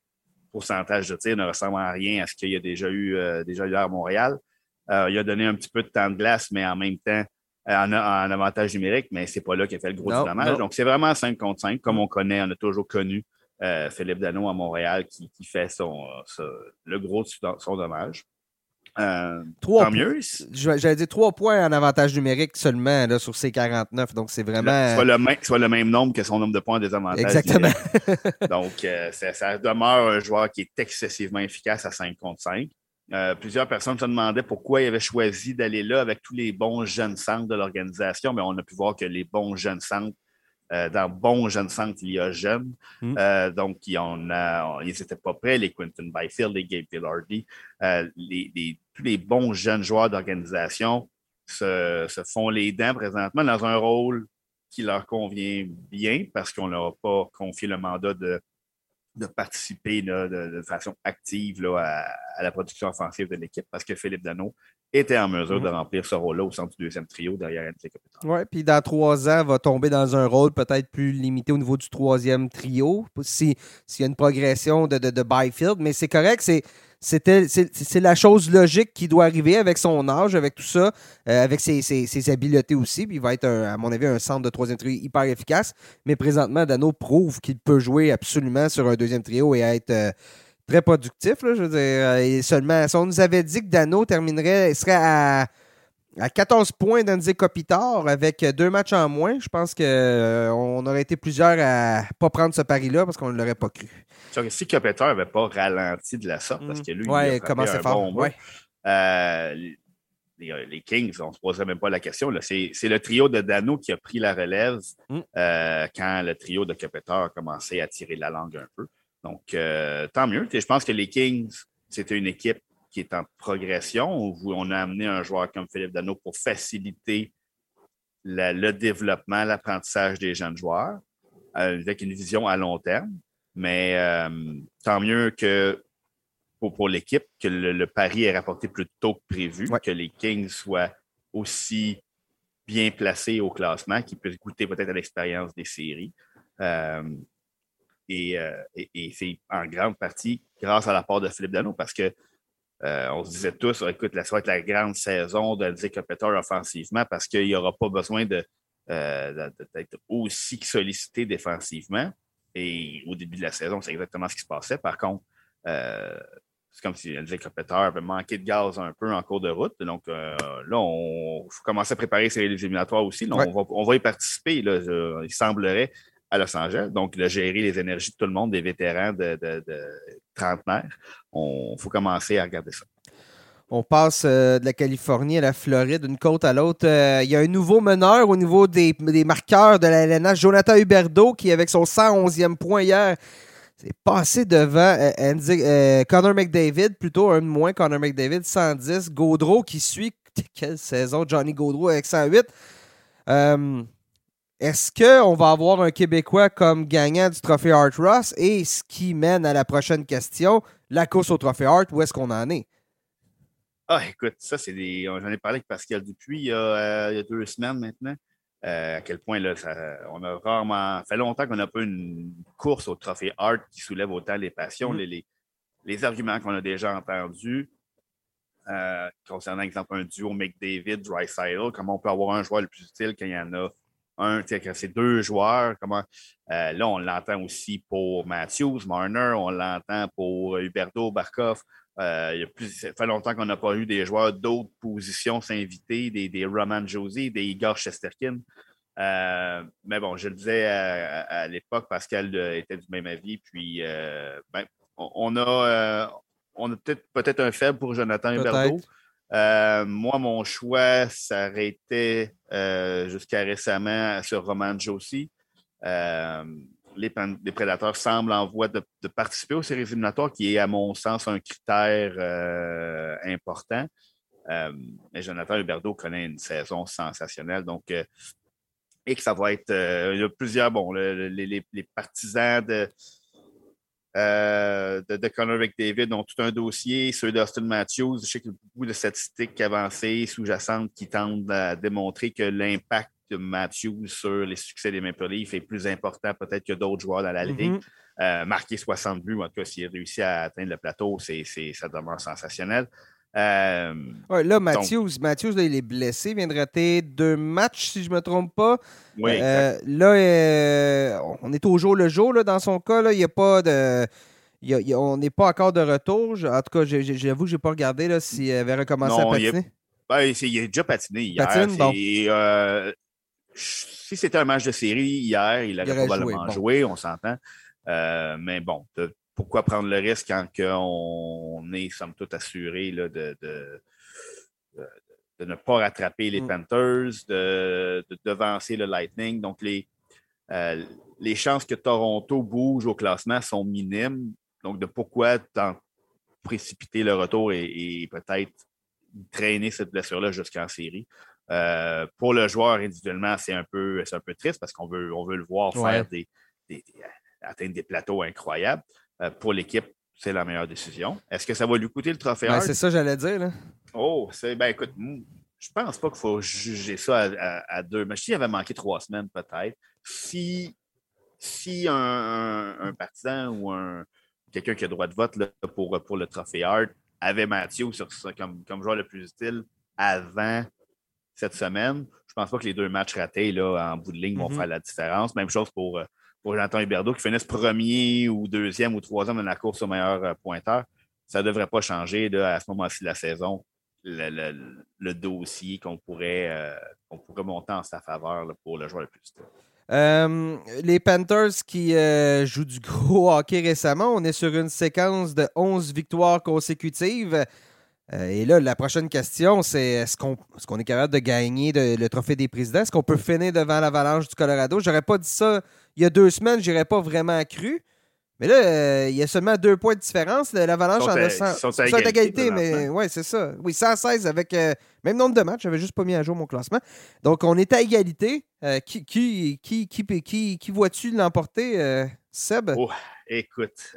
pourcentage de tir ne ressemble à rien à ce qu'il y a déjà eu, déjà eu à Montréal. il a donné un petit peu de temps de glace, mais en même temps, en, avantage numérique, mais c'est pas là qu'il a fait le gros dommage. Donc, c'est vraiment 5 contre 5, comme on connaît, on a toujours connu euh, Philippe Dano à Montréal qui, fait son, le gros de son dommage. Euh, tant mieux. J'allais dire trois points en avantage numérique seulement là, sur ces 49. Donc, c'est vraiment. soit, le même, soit le même nombre que son nombre de points en désavantage. Exactement. donc, euh, ça, demeure un joueur qui est excessivement efficace à 5 contre 5. Euh, plusieurs personnes se demandaient pourquoi il avait choisi d'aller là avec tous les bons jeunes centres de l'organisation, mais on a pu voir que les bons jeunes centres, euh, dans bons jeunes centres, il y a jeunes. Mm. Euh, donc, ils n'étaient pas prêts, les Quinton Byfield, les Gabe Villardy, les, tous les bons jeunes joueurs d'organisation se, se, font les dents présentement dans un rôle qui leur convient bien parce qu'on leur a pas confié le mandat de de participer de, façon active là, à, la production offensive de l'équipe parce que Philippe Dano était en mesure de mhm. remplir ce rôle-là au centre du deuxième trio derrière Anthony Oui, puis dans trois ans, va tomber dans un rôle peut-être plus limité au niveau du troisième trio, s'il y a une progression de, de, de Byfield, mais c'est correct, c'est c'est la chose logique qui doit arriver avec son âge, avec tout ça, euh, avec ses, habiletés aussi. Puis il va être, à mon avis, un centre de troisième trio hyper efficace. Mais présentement, Dano prouve qu'il peut jouer absolument sur un deuxième trio et être euh, très productif. je veux dire, euh, et seulement, si on nous avait dit que Dano terminerait, serait à à 14 points d'Anze Kopitar avec deux matchs en moins, je pense qu'on euh, aurait été plusieurs à ne pas prendre ce pari-là parce qu'on ne l'aurait pas cru. Si Kopitar n'avait pas ralenti de la sorte, parce que lui, il a un fort. Bon euh, les, Kings, on ne se posait même pas la question. C'est le trio de Dano qui a pris la relève mm. euh, quand le trio de Kopitar a commencé à tirer la langue un peu. Donc, tant mieux. Je pense que les Kings, c'était une équipe qui est en progression, où on a amené un joueur comme Philippe Dano pour faciliter le développement, l'apprentissage des jeunes joueurs, euh, avec une vision à long terme. Mais euh, tant mieux que pour, l'équipe, que le, pari est rapporté plus tôt que prévu, que les Kings soient aussi bien placés au classement, qu'ils puissent goûter peut-être à l'expérience des séries. Euh, et, et c'est en grande partie grâce à l'apport de Philippe Dano, parce que euh, on se disait tous, écoute, ça va être la grande saison de Kopitar offensivement parce qu'il n'y aura pas besoin euh, d'être aussi sollicité défensivement. Et au début de la saison, c'est exactement ce qui se passait. Par contre, euh, c'est comme si Kopitar avait manqué de gaz un peu en cours de route. Donc là, on faut commencer à préparer ces éliminatoires aussi. on, va, y participer. il semblerait à Los Angeles. Donc, de gérer les énergies de tout le monde, des vétérans de, de, de. Il faut commencer à regarder ça. On passe euh, de la Californie à la Floride, d'une côte à l'autre. Euh, il y a un nouveau meneur au niveau des, marqueurs de la LNH, Jonathan Huberdo, qui, avec son 111e point hier, s'est passé devant euh, Connor McDavid, plutôt un de moins, Connor McDavid, 110. Gaudreau qui suit, quelle saison, Johnny Gaudreau avec 108. Est-ce qu'on va avoir un Québécois comme gagnant du trophée Art Ross? Et ce qui mène à la prochaine question, la course au trophée Art, où est-ce qu'on en est? Ah, écoute, ça, c'est des. J'en ai parlé avec Pascal depuis il y a, euh, deux semaines maintenant. Euh, à quel point là, on a rarement. Ça fait longtemps qu'on n'a pas une course au trophée Art qui soulève autant les passions, mm. les, les, arguments qu'on a déjà entendus. Euh, concernant, exemple, un duo McDavid, Dry comment on peut avoir un joueur le plus utile quand il y en a un, c'est deux joueurs. Comment, euh, là, on l'entend aussi pour Matthews, Marner, on l'entend pour Huberto, Barkov. Euh, il, y a plus, ça fait longtemps qu'on n'a pas eu des joueurs d'autres positions s'inviter, des, des Roman Josie, des Igor Chesterkin. Euh, mais bon, je le disais à, l'époque, Pascal était du même avis. Puis, ben, on, a, on a peut-être peut-être un faible pour Jonathan Huberto. Euh, moi, mon choix s'arrêtait euh, jusqu'à récemment sur Roman Josie. Euh, les, prédateurs semblent en voie de, participer aux séries éliminatoires, qui est, à mon sens, un critère important. mais Jonathan Huberdeau connaît une saison sensationnelle. Donc, et que ça va être. il y a plusieurs, bon, les, partisans de de, de Connor McDavid ont tout un dossier. Ceux d'Austin Matthews, je sais qu'il y a beaucoup de statistiques avancées, sous-jacentes, qui tendent à démontrer que l'impact de Matthews sur les succès des Maple Leafs est plus important peut-être que d'autres joueurs dans la ligue. Mhm. Euh, marquer 60 buts, en tout cas, s'il réussit à atteindre le plateau, c'est, c'est, ça demeure sensationnel. Euh, Ouais, là, Matthews, Matthews là, il est blessé, il vient de rater deux matchs, si je ne me trompe pas. oui. Euh, là, euh, on est au jour le jour là, dans son cas. là. Il n'y a pas de. il a- il a- on n'est pas encore de retour. En tout cas, j'avoue que je n'ai pas regardé s'il avait recommencé Non, à il a- patiner. Ben, il a déjà patiné hier. Patine, bon. C'est, si c'était un match de série hier, il Il aurait probablement joué, joué, on s'entend. Mais bon, pourquoi prendre le risque quand on est, somme toute, assuré là, de, de, ne pas rattraper les Mm. Panthers, de, de devancer le Lightning. Donc, les, euh, les chances que Toronto bouge au classement sont minimes. Donc, de pourquoi précipiter le retour et, et peut-être traîner cette blessure-là jusqu'en série. Euh, pour le joueur individuellement, c'est un peu, un peu triste parce qu'on veut, on veut le voir faire des- atteindre des plateaux incroyables. Euh, pour l'équipe, c'est la meilleure décision. Est-ce que ça va lui coûter le trophée Ben, c'est ça, j'allais dire. Là. Oh, c'est ben écoute, je pense pas qu'il faut juger ça à, à- à deux. Mais s'il avait manqué trois semaines, peut-être. Si, si un, un- un partisan ou un quelqu'un qui a droit de vote là, pour, pour le trophée Hart avait Mathieu sur ça comme, comme joueur le plus utile avant cette semaine, je pense pas que les deux matchs ratés là, en bout de ligne vont Mhm. faire la différence. Même chose pour, euh, pour Jonathan Huberdeau qui finisse premier ou deuxième ou troisième dans la course au meilleur euh, pointeur. Ça ne devrait pas changer à ce moment-ci de la saison le, le- dossier qu'on pourrait, euh, pourrait monter en sa faveur pour le joueur le plus. Euh, les Panthers qui jouent du gros hockey récemment, on est sur une séquence de 11 victoires consécutives. Euh, et là, la prochaine question, c'est est-ce qu'on est, est capable de gagner de- le trophée des présidents? Est-ce qu'on peut finir devant l'Avalanche du Colorado? J'aurais pas dit ça il y a deux semaines, j'aurais pas vraiment cru. Mais là, euh, il y a seulement deux points de différence. L'Avalanche en a 100 ils sont à égalité égalité, mais ouais, c'est ça. Oui, 116 avec euh, même nombre de matchs. J'avais juste pas mis à jour mon classement. Donc, on est à égalité. Euh, qui, qui, qui, qui, qui, vois-tu l'emporter, Seb? Oh, Écoute,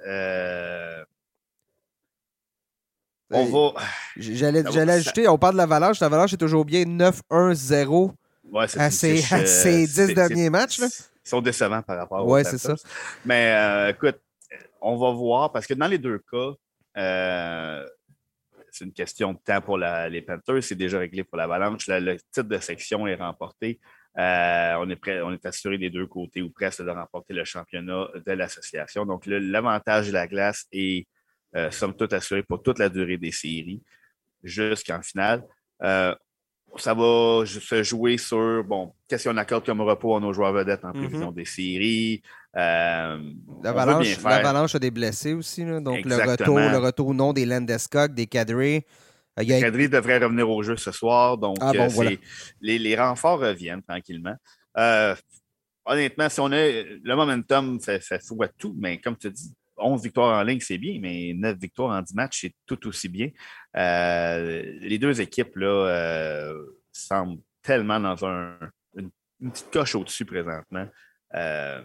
on va. J'allais ça j'allais ça- ajouter, on parle de l'Avalanche. L'Avalanche est toujours bien 9-1-0 Ouais, c'est- à ses, à ses c'est- 10 c'est- derniers matchs. là. Ils sont décevants par rapport aux Ouais, c'est Panthers. Mais euh, écoute, on va voir parce que dans les deux cas, euh, c'est une question de temps pour la- les Panthers. C'est déjà réglé pour l'Avalanche. La- Le titre de section est remporté. Euh, on, est prêt, on est assuré des deux côtés ou presque de remporter le championnat de l'association. Donc, le- l'avantage de la glace est, euh, somme toute, assuré pour toute la durée des séries jusqu'en finale. Euh, ça va se jouer sur, bon, qu'est-ce qu'on accorde comme repos à nos joueurs vedettes en prévision des séries. Euh, L'Avalanche a des blessés aussi. là. donc, le retour, le retour non des Landeskog, des Cadre. Il y a- Kadri devrait revenir au jeu ce soir. Donc, Ah bon, euh, voilà. c'est- les, les renforts reviennent tranquillement. Euh, honnêtement, si on a le momentum, fait, fait fou à tout, mais comme tu dis, 11 victoires en ligne, c'est bien, mais 9 victoires en 10 matchs, c'est tout aussi bien. Euh, les deux équipes là, euh, semblent tellement dans un, une, petite coche au-dessus présentement euh,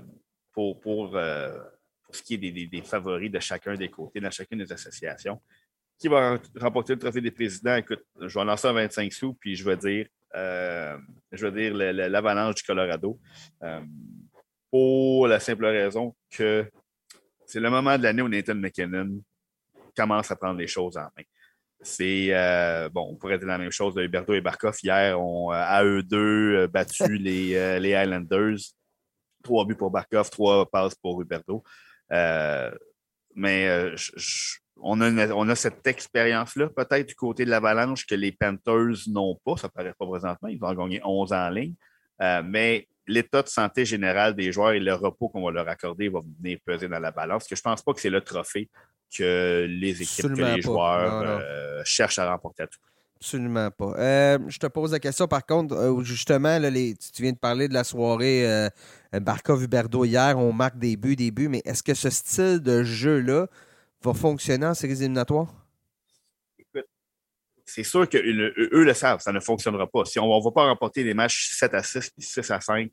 pour, pour, ce qui est des, favoris de chacun des côtés, dans chacune des associations. Qui va remporter le trophée des présidents? Écoute, je vais lancer un 25 sous, puis je vais dire, je vais dire l'avalanche du Colorado. Pour la simple raison que c'est le moment de l'année où Nathan McKinnon commence à prendre les choses en main. C'est euh, bon, on pourrait dire la même chose de Huberto et Barkov. Hier, ont euh, à eux deux euh, battu les, les Highlanders. Trois buts pour Barkov, trois passes pour Huberto. Euh, mais euh, je- je- on, a une- on a cette expérience-là, peut-être du côté de l'Avalanche, que les Panthers n'ont pas. Ça ne paraît pas présentement. Ils vont en gagner 11 en ligne. Euh, mais l'état de santé général des joueurs et le repos qu'on va leur accorder va venir peser dans la balance. Parce que je ne pense pas que c'est le trophée que les équipes, Absolument que les pas. joueurs Non, non. euh, cherchent à remporter à tout. Absolument pas. Euh, je te pose la question, par contre, euh, justement, là, les- tu viens de parler de la soirée Barkov-Huberdo hier, on marque des buts, des buts, mais est-ce que ce style de jeu-là va fonctionner en séries éliminatoires? C'est sûr qu'eux eux le savent, ça ne fonctionnera pas. Si on ne va pas remporter des matchs 7 à 6 puis 6 à 5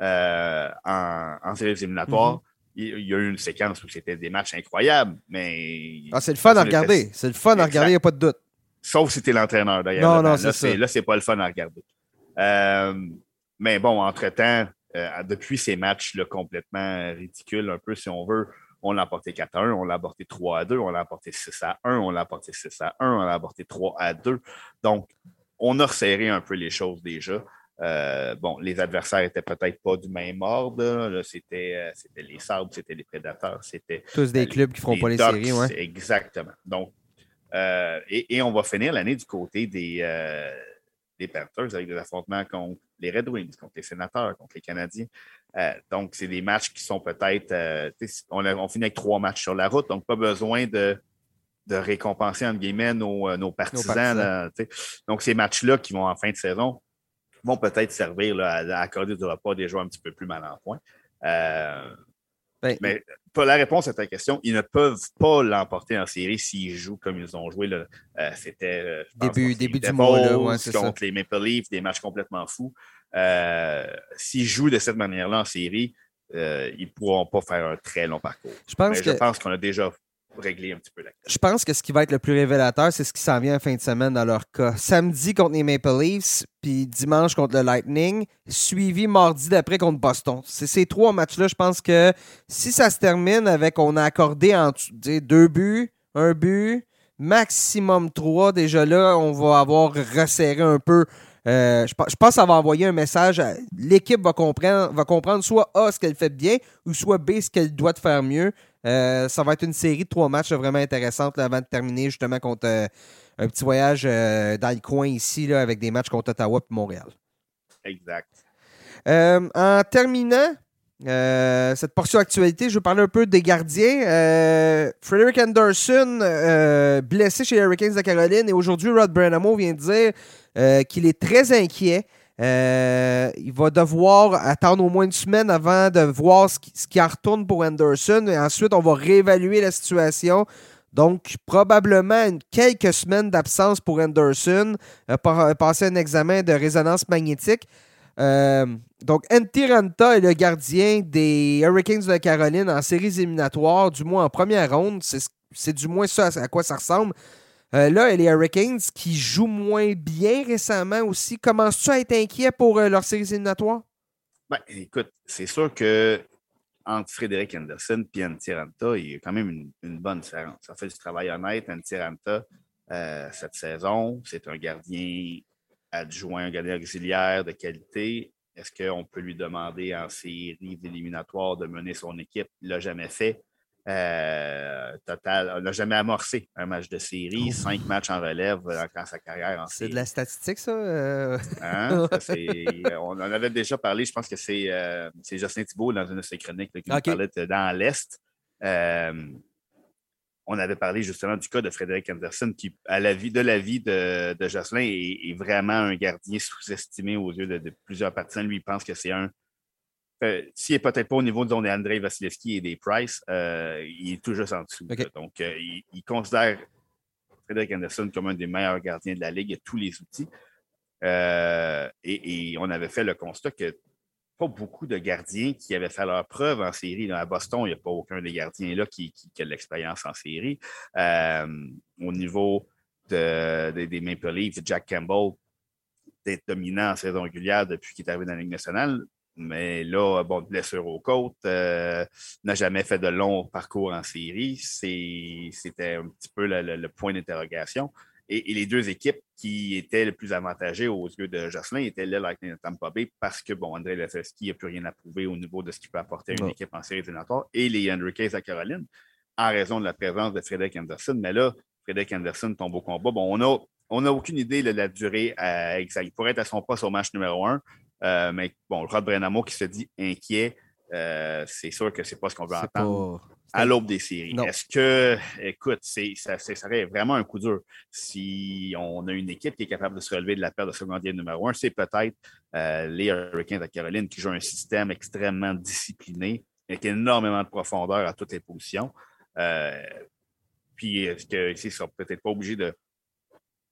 euh, en, en séries éliminatoires, Mhm. il y a eu une séquence où c'était des matchs incroyables, mais. Ah, c'est le fun à regarder. C'est le fun à regarder, il n'y a pas de doute. Sauf si tu es l'entraîneur d'ailleurs. Non, non, c'est ça. Là, c'est pas le fun à regarder. Euh, mais bon, entre-temps, euh, depuis ces matchs-là complètement ridicules, un peu si on veut, on l'a emporté 4 à 1, on l'a emporté 3 à 2, on l'a emporté 6 à 1, on l'a emporté 6 à 1, on l'a emporté 3 à 2. Donc, on a resserré un peu les choses déjà. Euh, bon, les adversaires étaient peut-être pas du même ordre. C'était, euh, c'était les Sabres, c'était les Prédateurs, c'était. Tous des clubs qui ne feront pas les séries, ouais. Exactement. Donc, et, et, on va finir l'année du côté des, des Panthers avec des affrontements contre les Red Wings, contre les Sénateurs, contre les Canadiens. Euh, donc, c'est des matchs qui sont peut-être. Euh, on, on, finit avec trois matchs sur la route, donc pas besoin de, de récompenser, entre guillemets, nos, euh, nos partisans. donc, ces matchs-là qui vont en fin de saison vont peut-être servir à, à, accorder du repas des joueurs un petit peu plus mal en point. Ben, mais pour la réponse à ta question, ils ne peuvent pas l'emporter en série s'ils jouent comme ils ont joué. C'était début, début du mois contre les Maple Leafs, des matchs complètement fous. Euh, s'ils jouent de cette manière-là en série, ils ne pourront pas faire un très long parcours. Je pense, je pense qu'on a déjà régler un petit peu la Je pense que ce qui va être le plus révélateur, c'est ce qui s'en vient en fin de semaine dans leur cas. Samedi contre les Maple Leafs, puis dimanche contre le Lightning, suivi mardi d'après contre Boston. C'est ces trois matchs-là, je pense que si ça se termine avec on a accordé en deux buts, un but, maximum trois, déjà là, on va avoir resserré un peu euh, je, pense que ça va envoyer un message. L'équipe va comprendre, va comprendre soit A, ce qu'elle fait bien, ou soit B, ce qu'elle doit faire mieux. Euh, ça va être une série de trois matchs vraiment intéressantes avant de terminer justement contre euh, un petit voyage dans le coin ici là, avec des matchs contre Ottawa et Montréal. Exact. en terminant cette portion d'actualité, je vais parler un peu des gardiens. Frederick Anderson, blessé chez les Hurricanes de Caroline, et aujourd'hui, Rod Branamo vient de dire qu'il est très inquiet. Euh, il va devoir attendre au moins une semaine avant de voir ce qui, en retourne pour Anderson. Et ensuite, on va réévaluer la situation. Donc, probablement quelques semaines d'absence pour Anderson, euh, passer un examen de résonance magnétique. Euh, donc, Antiranta est le gardien des Hurricanes de Caroline en séries éliminatoires, du moins en première ronde. C'est du moins ça à quoi ça ressemble. Euh, là, les Hurricanes qui jouent moins bien récemment aussi, commences-tu à être inquiet pour euh, leur série éliminatoire? Ben, écoute, c'est sûr que entre Frédéric Anderson et Antiranta, il y a quand même une, bonne différence. Ça fait du travail honnête. Antiranta, euh, cette saison, c'est un gardien adjoint, un gardien auxiliaire de qualité. Est-ce qu'on peut lui demander en série éliminatoire de mener son équipe? Il ne l'a jamais fait. Euh, total, on n'a jamais amorcé un match de série, oh. cinq matchs en relève dans sa carrière en C'est de la statistique, ça? Euh? Hein? on en avait déjà parlé, je pense que c'est euh, Justin Thibault dans une de ses chroniques qui nous parlait dans l'Est. On avait parlé justement du cas de Frédéric Anderson qui, à la vie, de la vie de, de Jocelyn, est, vraiment un gardien sous-estimé aux yeux de, plusieurs partisans. Lui, il pense que c'est un euh, s'il n'est peut-être pas au niveau de André Vasilevski et des Price, euh, il est tout juste en dessous. Donc, euh, il, considère Frédéric Anderson comme un des meilleurs gardiens de la Ligue. Il a tous les outils. Et, on avait fait le constat que pas beaucoup de gardiens qui avaient fait leur preuve en série. à Boston, il n'y a pas aucun des gardiens là qui, a de l'expérience en série. au niveau des Maple Leafs, Jack Campbell est dominant en saison régulière depuis qu'il est arrivé dans la Ligue nationale. Mais là, bon, blessure aux côtes, euh, n'a jamais fait de long parcours en série. C'était un petit peu le, point d'interrogation. Et, les deux équipes qui étaient les plus avantagées aux yeux de Jocelyn étaient là, Lightning de Tampa Bay, parce que, bon, André Lefebvre n'a plus rien à prouver au niveau de ce qu'il peut apporter à une équipe en série éliminatoire, et les Case à Caroline, en raison de la présence de Frédéric Anderson. Mais là, Frédéric Anderson tombe au combat. Bon, on a on n'a aucune idée de la durée exacte. Il pourrait être à son poste au match numéro un. Euh, mais bon, Rod Brenamo qui se dit inquiet, euh, c'est sûr que c'est pas ce qu'on veut entendre à l'aube des séries. Est-ce que, écoute, ça, serait vraiment un coup dur si on a une équipe qui est capable de se relever de la perte de secondaire numéro un? C'est peut-être euh, les Hurricanes de Caroline qui jouent un système extrêmement discipliné avec énormément de profondeur à toutes les positions. puis, est-ce qu'ils ne seront peut-être pas obligés de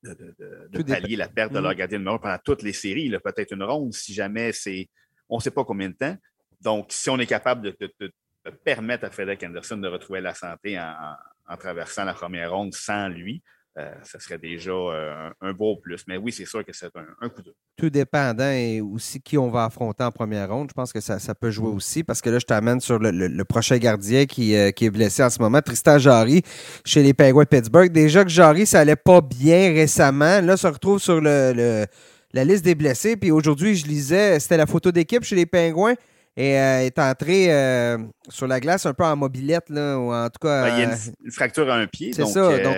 de, pallier la perte de leur mm. gardien numéro pendant toutes les séries. Il a peut-être une ronde si jamais c'est. On ne sait pas combien de temps. Donc, si on est capable de, permettre à Frederick Anderson de retrouver la santé en traversant la première ronde sans lui. Euh, ce serait déjà euh, un, beau plus. Mais oui, c'est sûr que c'est un, coup de. Tout dépendant et aussi qui on va affronter en première ronde. Je pense que ça, peut jouer aussi parce que là, je t'amène sur le, prochain gardien qui, euh, qui, est blessé en ce moment, Tristan Jarry, chez les Penguins de Pittsburgh. Déjà que Jarry, ça allait pas bien récemment. Là, ça se retrouve sur la liste des blessés. Puis aujourd'hui, je lisais, c'était la photo d'équipe chez les Pingouins et est entré sur la glace un peu en mobilette, là, ou en tout cas. Ben, il y a une, fracture à un pied. C'est ça. Donc,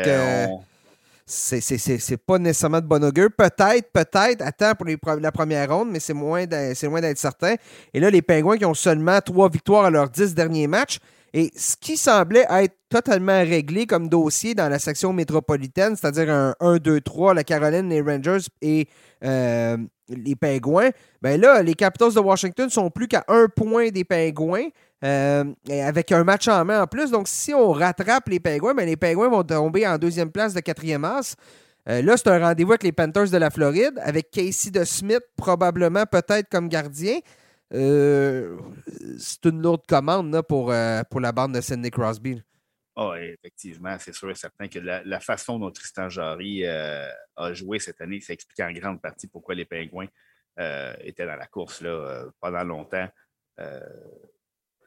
c'est pas nécessairement de bon augure. Peut-être, peut-être, attends pour la première ronde, mais c'est loin d'être certain. Et là, les Pingouins qui ont seulement trois victoires à leurs dix derniers matchs. Et ce qui semblait être totalement réglé comme dossier dans la section métropolitaine, c'est-à-dire un 1, 2, 3, la Caroline, les Rangers et euh, les Pingouins, ben là, les Capitals de Washington sont plus qu'à un point des Pingouins. Euh, avec un match en main en plus. Donc, si on rattrape les Pingouins, ben, les Pingouins vont tomber en deuxième place de quatrième as. Euh, là, c'est un rendez-vous avec les Panthers de la Floride, avec Casey de Smith, probablement peut-être comme gardien. Euh, c'est une lourde commande pour, pour la bande de Sidney Crosby. Oh, effectivement, c'est sûr et certain que la, façon dont Tristan Jarry a joué cette année, ça explique en grande partie pourquoi les Pingouins étaient dans la course là, pendant longtemps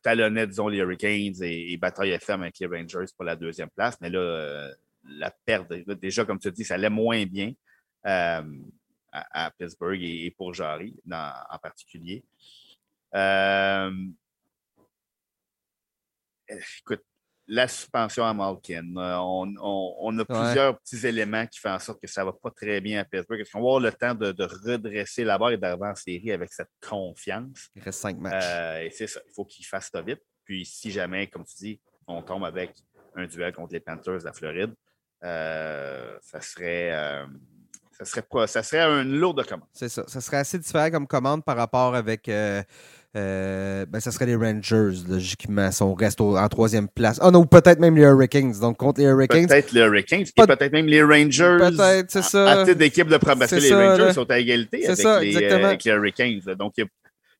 talonnait, disons, les Hurricanes et, bataille ferme avec les Rangers pour la deuxième place. Mais là, euh, la perte, déjà, comme tu dis, ça allait moins bien euh, à, Pittsburgh et, pour Jarry en particulier. Euh, écoute, la suspension à Malkin. Euh, on, a plusieurs petits éléments qui font en sorte que ça ne va pas très bien à Pittsburgh. Est-ce qu'on va avoir le temps de, redresser la barre et d'arriver en série avec cette confiance? Il reste cinq matchs. Euh, et c'est ça. Il faut qu'il fasse ça vite. Puis si jamais, comme tu dis, on tombe avec un duel contre les Panthers de la Floride, euh, ça serait. ça serait, ça serait une lourde commande. C'est ça. Ça serait assez différent comme commande par rapport avec euh, ben, ça serait les Rangers, logiquement, si on reste en troisième place. Ah non, peut-être même les Hurricanes. Donc, contre les Hurricanes. Peut-être les Hurricanes, peut-être même les Rangers. Peut-être, c'est ça. À titre d'équipe de parce que les Rangers sont à égalité avec, les, euh, avec, les, Hurricanes. Donc, il y a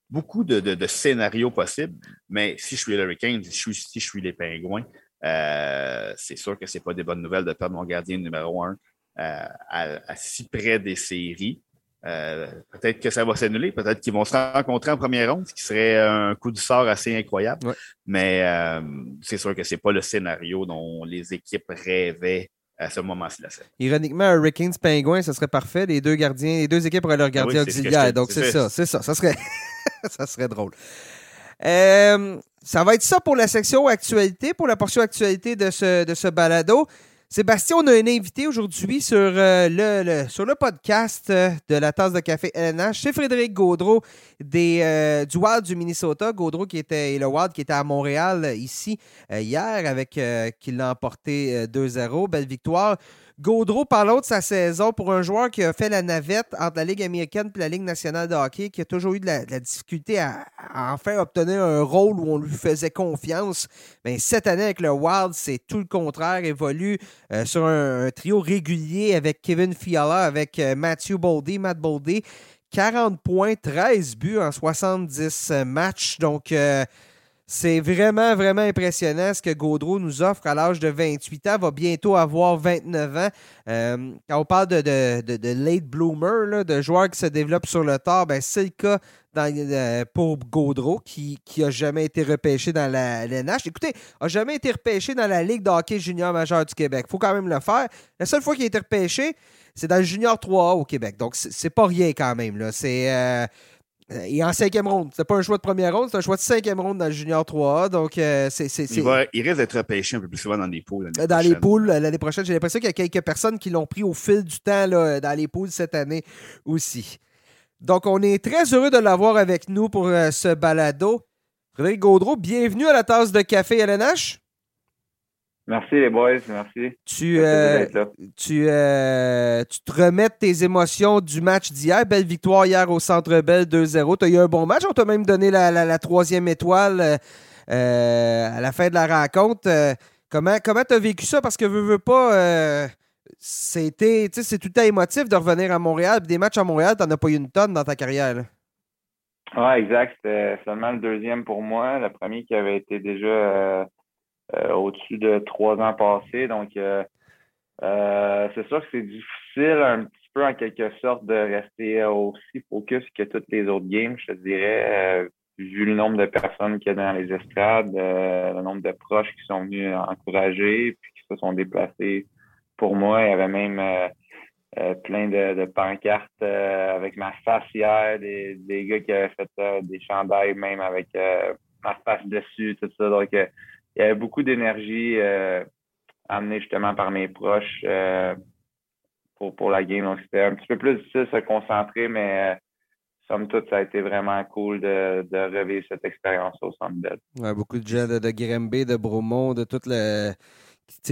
beaucoup de, de, scénarios possibles. Mais si je suis les Hurricanes, si je suis, si je suis les Pingouins, euh, c'est sûr que c'est pas des bonnes nouvelles de perdre mon gardien numéro un à, à si près des séries. Euh, peut-être que ça va s'annuler, peut-être qu'ils vont se rencontrer en première ronde, ce qui serait un coup du sort assez incroyable. Mais euh, c'est sûr que ce n'est pas le scénario dont les équipes rêvaient à ce moment-ci de. Ironiquement, Hurricanes Pingouin, ce serait parfait. Les deux gardiens, les deux équipes auraient leur gardien auxiliaire. Donc c'est ça, c'est ça. Ça serait, ça serait drôle. Euh, ça va être ça pour la section actualité, pour la portion actualité de ce, de ce balado. Sébastien, on a un invité aujourd'hui sur, euh, le, sur le podcast euh, de la tasse de café LNH. C'est Frédéric Gaudreau euh, du Wild du Minnesota. Gaudreau qui était, et le Wild qui était à Montréal ici hier avec qui l'a emporté 2-0. Belle victoire. Gaudreau, parlons de sa saison pour un joueur qui a fait la navette entre la Ligue américaine et la Ligue nationale de hockey, qui a toujours eu de la, difficulté à, enfin obtenir un rôle où on lui faisait confiance. Mais cette année avec le Wild, c'est tout le contraire. Évolue euh, sur un, trio régulier avec Kevin Fiala, avec euh, Matthew Boldy, Matt Boldy. 40 points, 13 buts en 70 matchs. Donc, euh, c'est vraiment, vraiment impressionnant ce que Gaudreau nous offre à l'âge de 28 ans. Va bientôt avoir 29 ans. Euh, quand on parle de, de, late bloomer, de joueurs qui se développent sur le tard, ben c'est le cas euh, pour Gaudreau, qui n'a jamais été repêché dans la LNH. Écoutez, n'a jamais été repêché dans la Ligue de hockey junior majeur du Québec. Il faut quand même le faire. La seule fois qu'il a été repêché, c'est dans le junior 3A au Québec. Donc, c'est pas rien quand même. C'est. Euh, et en cinquième ronde. C'est pas un choix de première ronde, c'est un choix de cinquième ronde dans le Junior 3A. Donc, euh, c'est, il, risque d'être repêché un peu plus souvent dans les poules. Dans les poules l'année prochaine. J'ai l'impression qu'il y a quelques personnes qui l'ont pris au fil du temps là, dans les poules cette année aussi. Donc, on est très heureux de l'avoir avec nous pour euh, ce balado. Frédéric Gaudreau, bienvenue à la tasse de café LNH. Merci les boys, merci. Tu, euh, tu, euh, tu, te remets tes émotions du match d'hier. Belle victoire hier au Centre Bell 2-0. Tu as eu un bon match. On t'a même donné la, troisième étoile euh, à la fin de la rencontre. comment tu as vécu ça? Parce que veux, veux pas, c'était, c'est tout à émotif de revenir à Montréal. Des matchs à Montréal, tu n'en as pas eu une tonne dans ta carrière. Oui, exact. C'était seulement le deuxième pour moi. Le premier qui avait été déjà au-dessus de trois ans passés. Donc, c'est sûr que c'est difficile un petit peu en quelque sorte de rester aussi focus que toutes les autres games, je te dirais, vu le nombre de personnes qu'il y a dans les estrades, le nombre de proches qui sont venus encourager puis qui se sont déplacés pour moi. Il y avait même euh, plein de, pancartes euh, avec ma face hier, des, des gars qui avaient fait euh, des chandails même avec ma face dessus, tout ça. Donc, il y avait beaucoup d'énergie amenée justement par mes proches pour, pour la game. Donc, c'était un petit peu plus difficile de se concentrer, mais somme toute, ça a été vraiment cool de, de revivre cette expérience au Centre ouais, beaucoup de gens de, de Grimby, de Bromont, de toute le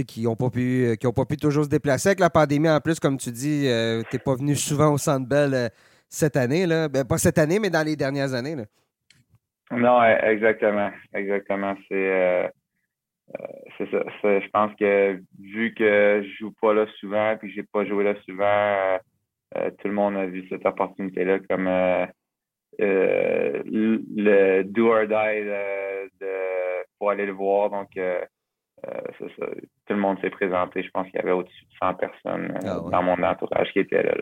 qui n'ont pas, pu, euh, pas pu toujours se déplacer. Avec la pandémie, en plus, comme tu dis, euh, tu n'es pas venu souvent au Centre Bell euh, cette année. Là. Ben, pas cette année, mais dans les dernières années. Là. Non, exactement. Exactement. C'est c'est ça. Je pense que vu que je joue pas là souvent puis que j'ai pas joué là souvent, tout le monde a vu cette opportunité-là comme le do or die de, pour aller le voir. Donc, euh, Tout le monde s'est présenté. Je pense qu'il y avait au-dessus de 100 personnes euh, ah dans mon entourage qui étaient là,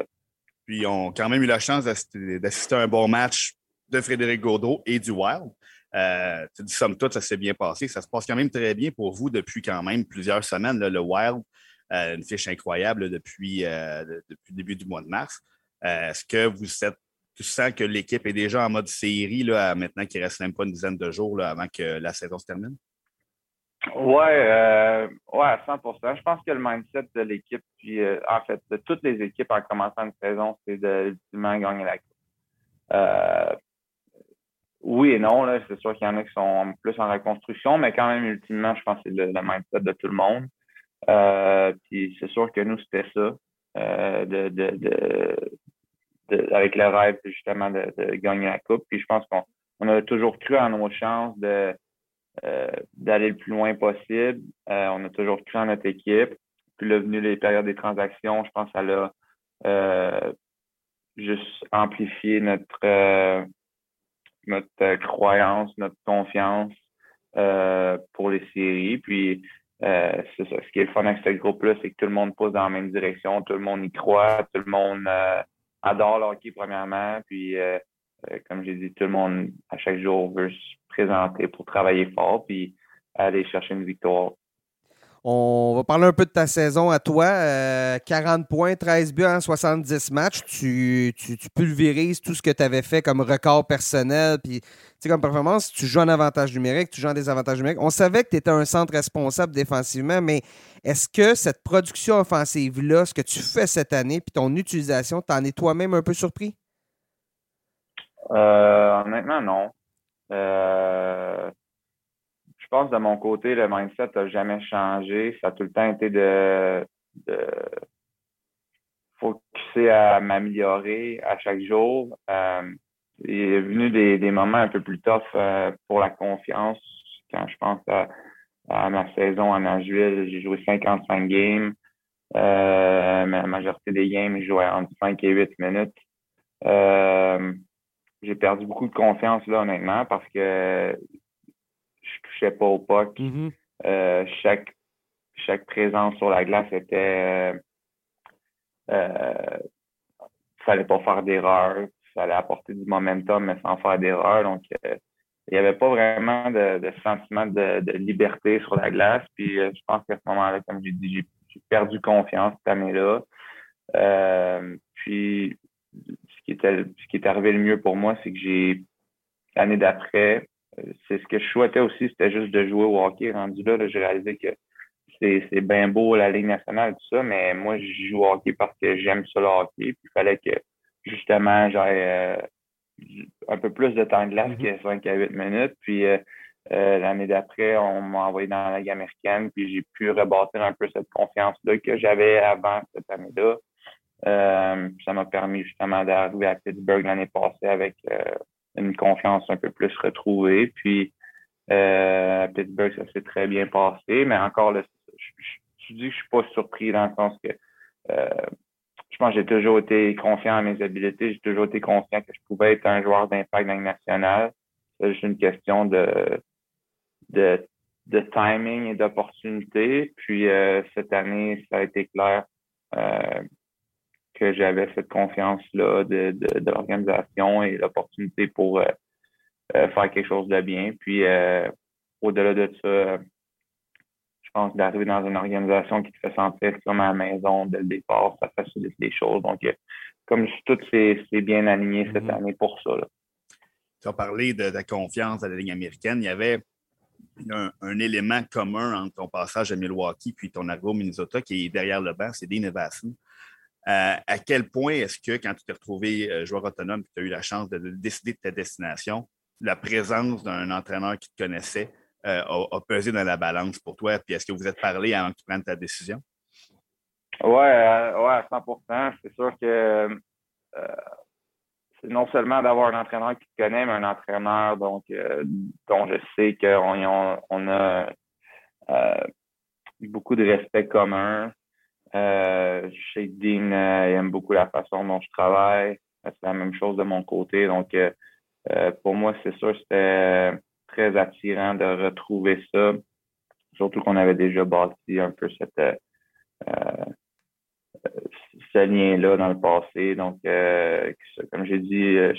Puis, on a quand même eu la chance d'assister à un bon match de Frédéric Gaudreau et du Wild. Euh, tu dis, somme toute, ça s'est bien passé. Ça se passe quand même très bien pour vous depuis quand même plusieurs semaines. le Wild, euh, une fiche incroyable depuis, depuis le début du mois de mars. Est-ce que vous êtes tu sens que l'équipe est déjà en mode série là, maintenant qu'il reste même pas une dizaine de jours avant que la saison se termine? Ouais, euh, ouais, à 100 Je pense que le mindset de l'équipe, puis euh, en fait, de toutes les équipes en commençant une saison, c'est de gagner la coupe. Euh, oui et non, là, c'est sûr qu'il y en a qui sont plus en reconstruction, mais quand même, ultimement, je pense que c'est le, mindset de tout le monde. Euh, puis c'est sûr que nous, c'était ça. Euh, de, de, de, avec le rêve justement de, de gagner la coupe. Puis je pense qu'on on a toujours cru en nos chances de euh, d'aller le plus loin possible. Euh, on a toujours cru en notre équipe. Puis là, venu les périodes des transactions, je pense que a euh, juste amplifié notre, notre croyance, notre confiance pour les séries. Puis c'est ça. Ce qui est le fun avec ce groupe-là, c'est que tout le monde pousse dans la même direction, tout le monde y croit, tout le monde adore le hockey premièrement. Puis comme j'ai dit, tout le monde à chaque jour veut présenter pour travailler fort puis aller chercher une victoire. Parler un peu de ta saison à toi. 40 euh, points, 13 buts en 70 matchs. Tu, tu, pulvérises tout ce que tu avais fait comme record personnel. Puis, comme performance, tu joues en avantage numérique, tu joues en désavantage numérique. On savait que tu étais un centre responsable défensivement, mais est-ce que cette production offensive-là, ce que tu fais cette année, puis ton utilisation, t'en es toi-même un peu surpris? Euh, honnêtement, non. Euh, pense de mon côté, le mindset n'a jamais changé. Ça a tout le temps été de, de focuser à m'améliorer à chaque jour. Euh, il est venu des, des moments un peu plus tough euh, pour la confiance. Quand je pense à, ma saison en Nashville, j'ai joué 55 games. Euh, la majorité des games, je jouais entre 5 et 8 minutes. Euh, j'ai perdu beaucoup de confiance là, honnêtement, parce que pas au puck. Mm-hmm. Euh, chaque, chaque présence sur la glace était. Euh, euh fallait pas faire d'erreur. Fallait apporter du momentum, mais sans faire d'erreur. Donc, il n'y avait pas vraiment de, de sentiment de, de, liberté sur la glace. Puis, euh, je pense qu'à ce moment-là, comme j'ai dit, j'ai perdu confiance cette année-là. puis, ce qui est arrivé le mieux pour moi, c'est que j'ai, l'année d'après, c'est ce que je souhaitais aussi, c'était juste de jouer au hockey. Rendu là, j'ai réalisé que c'est, c'est bien beau la Ligue nationale, tout ça, mais moi, je joue au hockey parce que j'aime ça le hockey. Puis il fallait que, justement, j'aie euh, un peu plus de temps de glace mm-hmm. que 5 à 8 minutes. Puis euh, l'année d'après, on m'a envoyé dans la Ligue américaine, puis j'ai pu rebâtir un peu cette confiance-là que j'avais avant cette année-là. Euh, ça m'a permis justement d'arriver à Pittsburgh l'année passée avec euh, une confiance un peu plus retrouvée. Puis euh, à Pittsburgh, ça s'est très bien passé, mais encore là, je, dis que je suis pas surpris dans le sens que je pense que j'ai toujours été confiant en mes habiletés. J'ai toujours été confiant que je pouvais être un joueur d'impact dans national. C'est juste une question de, de, de timing et d'opportunité. Puis euh, cette année, ça a été clair euh, que j'avais cette confiance-là de, de, de l'organisation et l'opportunité pour euh, faire quelque chose de bien. Puis au-delà de ça, je pense d'arriver dans une organisation qui te fait sentir comme à la maison dès le départ, ça facilite les choses. Donc, comme tout s'est bien aligné cette mm-hmm. année pour ça. Là. Tu as parlé de ta confiance à la Ligue américaine. Il y avait un, élément commun entre ton passage à Milwaukee puis ton arrivée au Minnesota qui est derrière le banc, c'est Dean. Euh, à quel point est-ce que, quand tu t'es retrouvé euh, joueur autonome et tu as eu la chance de, décider de ta destination, la présence d'un entraîneur qui te connaissait euh, a, pesé dans la balance pour toi? Puis est-ce que vous êtes parlé avant que tu prennes ta décision? Oui, ouais, à 100 C'est sûr que c'est non seulement d'avoir un entraîneur qui te connaît, mais un entraîneur donc, euh, dont je sais qu'on on a euh, beaucoup de respect commun. Euh, chez Dean, il aime beaucoup la façon dont je travaille. C'est la même chose de mon côté. Donc, pour moi, c'est sûr, c'était très attirant de retrouver ça. Surtout qu'on avait déjà bâti un peu cette ce lien-là dans le passé. Donc, euh, comme j'ai dit, euh,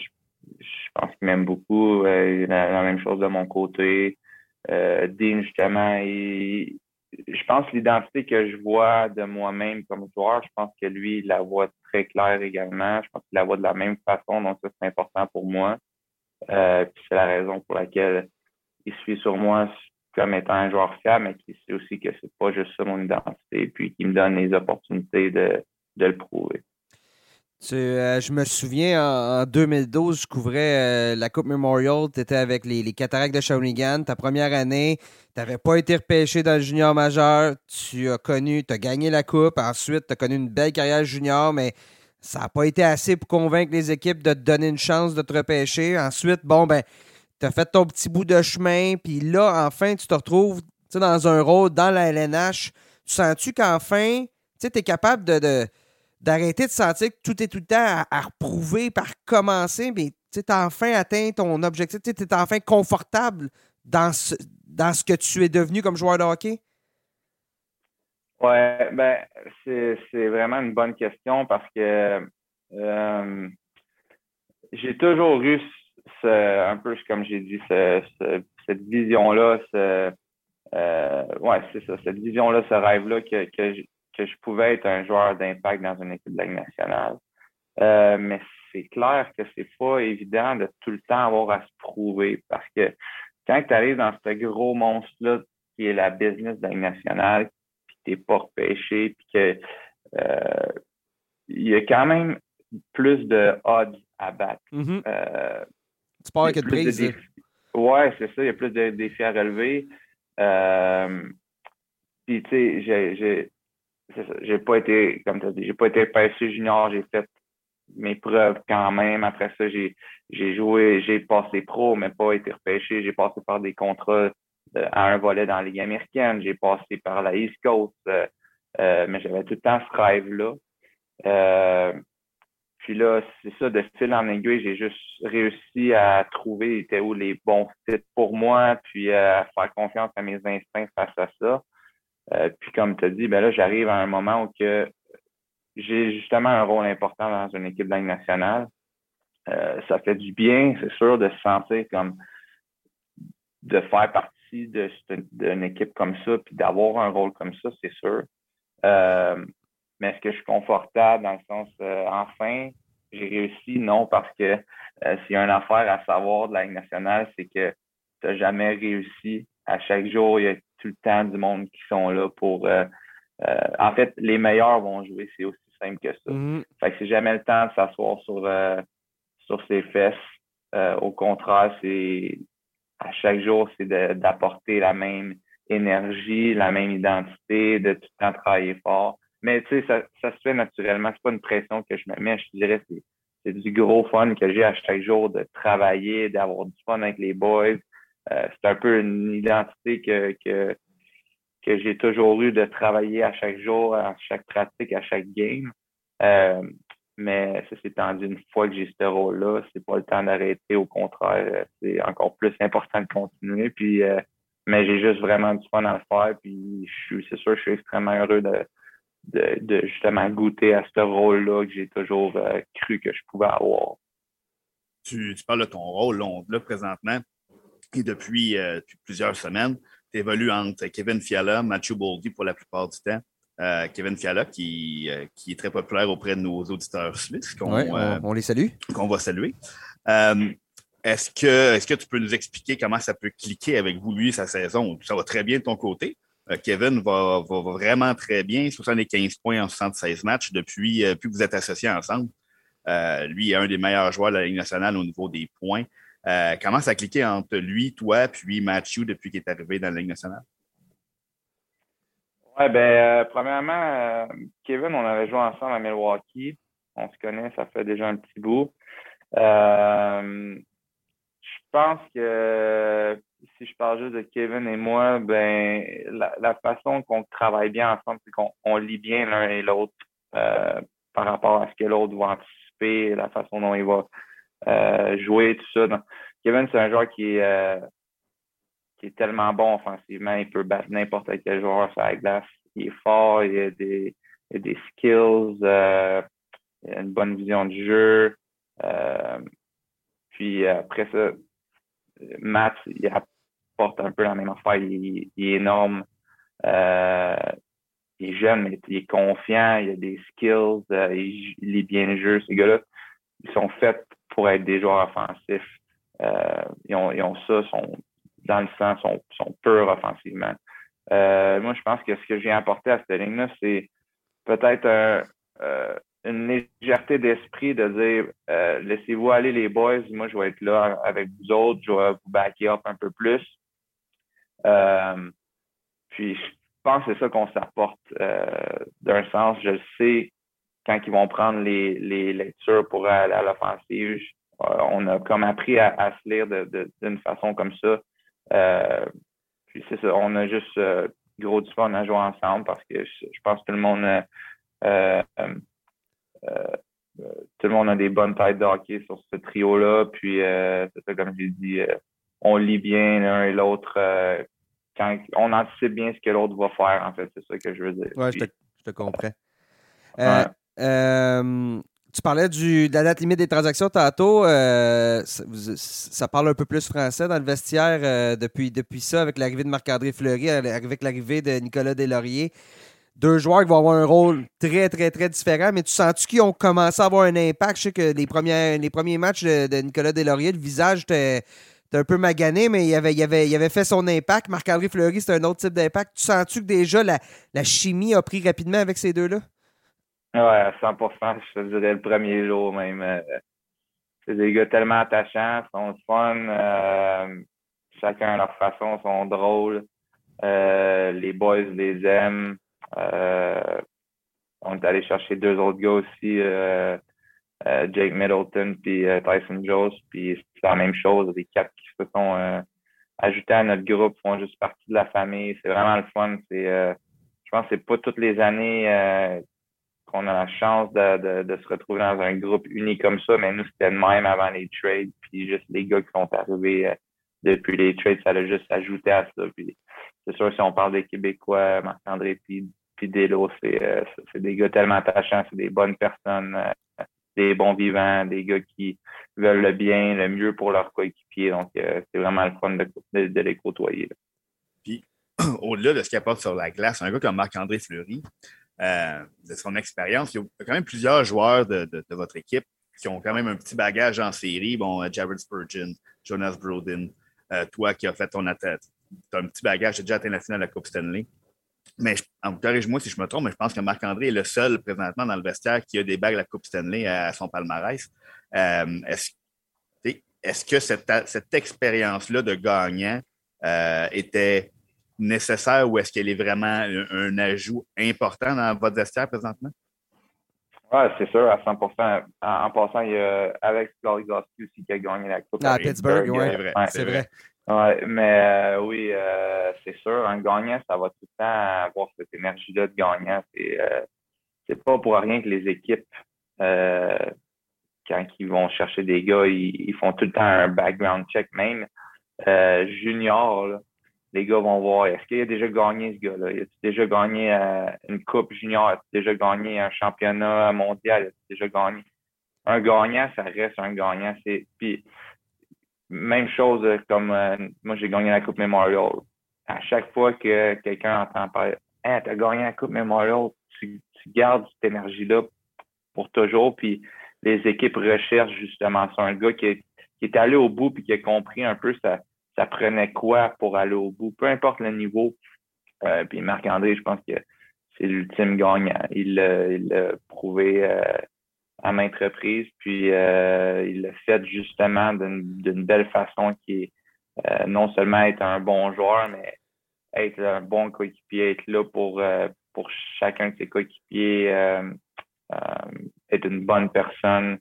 je, pense qu'il m'aime beaucoup. Euh, la, la, même chose de mon côté. Dean, justement, je pense l'identité que je vois de moi-même comme joueur, je pense que lui, il la voit très claire également. Je pense qu'il la voit de la même façon, donc ça, c'est important pour moi. puis c'est la raison pour laquelle il suit sur moi comme étant un joueur fiable, mais qui sait aussi que c'est pas juste ça mon identité, puis qui me donne les opportunités de, le prouver. Euh, je me souviens, en, 2012, je couvrais euh, la Coupe Memorial. Tu étais avec les, les, Cataractes de Shawinigan. Ta première année, tu n'avais pas été repêché dans le junior majeur. Tu as connu, tu as gagné la Coupe. Ensuite, tu as connu une belle carrière junior, mais ça n'a pas été assez pour convaincre les équipes de te donner une chance de te repêcher. Ensuite, bon, ben, tu fait ton petit bout de chemin, puis là, enfin, tu te retrouves dans un rôle dans la LNH. Tu sens-tu qu'enfin, tu es capable de, d'arrêter de sentir que tout est tout le temps à, reprouver, par commencer, mais tu as enfin atteint ton objectif, tu es enfin confortable dans ce, dans ce que tu es devenu comme joueur de hockey? Oui, ben, c'est vraiment une bonne question parce que euh, j'ai toujours eu un peu comme j'ai dit, cette vision-là, euh, ouais, c'est ça, cette vision-là, ce rêve-là que, que, je, pouvais être un joueur d'impact dans une équipe de Ligue nationale. Euh, mais c'est clair que c'est pas évident de tout le temps avoir à se prouver parce que quand tu arrives dans ce gros monstre-là qui est la business de la Ligue nationale, puis t'es pas repêché, puis que euh, il y a quand même plus de odds à battre. Mm-hmm. Tu pars avec une prise. Ouais, c'est ça. Il y a plus de défis à relever. Euh, puis, tu sais, j'ai, pas été, comme tu as dit, j'ai pas été PSU junior. J'ai fait mes preuves quand même. Après ça, j'ai, j'ai joué, j'ai passé pro, mais pas été repêché. J'ai passé par des contrats à un volet dans la Ligue américaine. J'ai passé par la East Coast. Euh, euh, mais j'avais tout le temps ce rêve-là. Puis là, c'est ça, de fil en aiguille, j'ai juste réussi à trouver où les bons fits pour moi, puis à faire confiance à mes instincts face à ça. Euh, puis comme tu as dit, ben là, j'arrive à un moment où que j'ai justement un rôle important dans une équipe de nationale. Euh, ça fait du bien, c'est sûr, de se sentir comme de faire partie d'une équipe comme ça, puis d'avoir un rôle comme ça, c'est sûr. Euh, mais est-ce que je suis confortable dans le sens, enfin, j'ai réussi? Non, parce que s'il y a une affaire à savoir de la nationale, c'est que tu n'as jamais réussi. À chaque jour, il y a tout le temps du monde qui sont là pour. Euh, en fait, les meilleurs vont jouer. C'est aussi simple que ça. Mm-hmm. Fait que c'est jamais le temps de s'asseoir sur, sur ses fesses. au contraire, c'est à chaque jour, c'est d'apporter la même énergie, la même identité, de tout le temps travailler fort. Mais tu sais, ça, ça, se fait naturellement. C'est pas une pression que je me mets. Je te dirais, c'est, c'est du gros fun que j'ai à chaque jour de travailler, d'avoir du fun avec les boys. Euh, c'est un peu une identité que, que, j'ai toujours eu de travailler à chaque jour, à chaque pratique, à chaque game. mais ça s'est tendu une fois que j'ai ce rôle-là. C'est pas le temps d'arrêter. Au contraire, c'est encore plus important de continuer. Puis, mais j'ai juste vraiment du fun à le faire. Puis, c'est sûr, je suis extrêmement heureux de, de, justement goûter à ce rôle-là que j'ai toujours cru que je pouvais avoir. Tu, tu, parles de ton rôle là, présentement et depuis, depuis plusieurs semaines tu évolues entre Kevin Fiala, Matthew Boldy pour la plupart du temps. Euh, Kevin Fiala, qui, euh, qui, est très populaire auprès de nos auditeurs suisses. on, euh, on, les salue. Qu'on va saluer. est-ce, que, est-ce que tu peux nous expliquer comment ça peut cliquer avec vous, lui, sa saison? Ça va très bien de ton côté. Kevin va, va, vraiment très bien, 75 points en 76 matchs depuis, depuis que vous êtes associés ensemble. lui est un des meilleurs joueurs de la Ligue nationale au niveau des points. Euh, comment ça a cliqué entre lui, toi, puis Matthew depuis qu'il est arrivé dans la Ligue nationale? Oui, ben, euh, premièrement, euh, Kevin, on avait joué ensemble à Milwaukee. On se connaît, ça fait déjà un petit bout. je pense que si je parle juste de Kevin et moi, ben la, façon qu'on travaille bien ensemble, c'est qu'on lit bien l'un et l'autre par rapport à ce que l'autre va anticiper, la façon dont il va euh, jouer, tout ça. Kevin, c'est un joueur qui est, euh, qui est tellement bon offensivement. Il peut battre n'importe quel joueur sur la glace. Il est fort, il a des, des skills, euh, il a une bonne vision du jeu. puis après ça, Matt, il apporte un peu la même affaire. Il, est énorme. il est jeune, mais il est confiant, il a des skills, il, lit bien le jeu. Ces gars-là, ils sont faits pour être des joueurs offensifs. Euh, ils, ont, ça, sont dans le sang, sont, sont purs offensivement. Euh, moi, je pense que ce que j'ai apporté à cette ligne-là, c'est peut-être euh, une légèreté d'esprit de dire laissez-vous aller les boys, moi je vais être là avec vous autres, je vais vous backer up un peu plus. puis je pense que c'est ça qu'on s'apporte d'un sens. Je sais quand ils vont prendre les, les lectures pour aller à l'offensive, euh, on a comme appris à, se lire d'une façon comme ça. Euh, puis c'est ça, on a juste euh, gros du fun à jouer ensemble parce que je, pense que tout le monde tout le monde a des bonnes têtes de hockey sur ce trio-là. Puis c'est ça, comme j'ai dit, on lit bien l'un et l'autre. quand on anticipe bien ce que l'autre va faire, en fait, c'est ça que je veux dire. Oui, je, te, comprends. Euh, tu parlais du, de la date limite des transactions tantôt. Euh, ça, parle un peu plus français dans le vestiaire euh, depuis, depuis ça, avec l'arrivée de Marc-André Fleury, avec l'arrivée de Nicolas Deslauriers. Deux joueurs qui vont avoir un rôle très, très, très différent, mais tu sens-tu qu'ils ont commencé à avoir un impact? Je sais que les, premiers, les premiers matchs de, Nicolas Deslauriers, le visage était un peu magané, mais il avait, il avait, il avait fait son impact. Marc-André Fleury, c'est un autre type d'impact. Tu sens-tu que déjà la, la chimie a pris rapidement avec ces deux-là? Ouais, à 100 je te dirais le premier jour même. Euh, c'est des gars tellement attachants, sont fun, euh, chacun à leur façon, sont drôles. Euh, les boys les aiment. on est allé chercher deux autres gars aussi, Jake Middleton puis Tyson Jones, puis c'est la même chose. Les quatre qui se sont ajoutés à notre groupe font juste partie de la famille. C'est vraiment le fun. C'est, je pense que c'est pas toutes les années qu'on a la chance de, se retrouver dans un groupe uni comme ça, mais nous, c'était le même avant les trades, puis juste les gars qui sont arrivés euh, depuis les trades, ça a juste ajouté à ça. Puis c'est sûr, si on parle des Québécois, Marc-André puis, puis Delo, euh, c'est des gars tellement attachants, c'est des bonnes personnes, euh, des bons vivants, des gars qui veulent le bien, le mieux pour leurs coéquipiers. Donc, c'est vraiment le fun de, de, les côtoyer. Puis, au-delà de ce qu'il apporte sur la glace, un gars comme Marc-André Fleury, euh, de son expérience. Il y a quand même plusieurs joueurs de, votre équipe qui ont quand même un petit bagage en série. Bon, euh, Jared Spurgeon, Jonas Brodin, euh, toi qui as fait ton tête. Tu as un petit bagage, tu as déjà atteint la finale de la Coupe Stanley. Mais corrige-moi si je me trompe, mais je pense que Marc-André est le seul présentement dans le vestiaire qui a des bagues de la Coupe Stanley à son palmarès. est-ce, est que cette expérience-là de gagnant était nécessaire ou est-ce qu'elle est vraiment un, ajout important dans votre vestiaire présentement? Oui, c'est sûr, à 100% en, passant, il y a Alex Goligoski aussi qui a gagné la Coupe. Ah, à Pittsburgh, oui, c'est vrai. Ouais, mais euh, oui, euh, c'est sûr, un gagnant, ça va tout le temps avoir cette énergie-là de gagnant. C'est c'est pas pour rien que les équipes, euh, quand ils vont chercher des gars, ils, font tout le temps un background check même. Euh, junior, les gars vont voir est-ce qu'il a déjà gagné ce gars-là? Il a déjà gagné euh, une coupe junior? A déjà gagné un championnat mondial? A déjà gagné? Un gagnant, ça reste un gagnant. C'est, puis, même chose comme moi, j'ai gagné la Coupe Memorial. À chaque fois que quelqu'un entend parler, hein, t'as gagné la Coupe Memorial, tu, gardes cette énergie-là pour toujours. Puis les équipes recherchent justement. C'est un gars qui est, allé au bout puis qui a compris un peu ça, ça prenait quoi pour aller au bout, peu importe le niveau. Euh, puis Marc-André, je pense que c'est l'ultime gagnant. Il l'a prouvé euh, à maintes reprises, puis euh, il l'a fait justement d'une belle façon qui est non seulement être un bon joueur, mais être un bon coéquipier, être là pour, pour chacun de ses coéquipiers, être une bonne personne.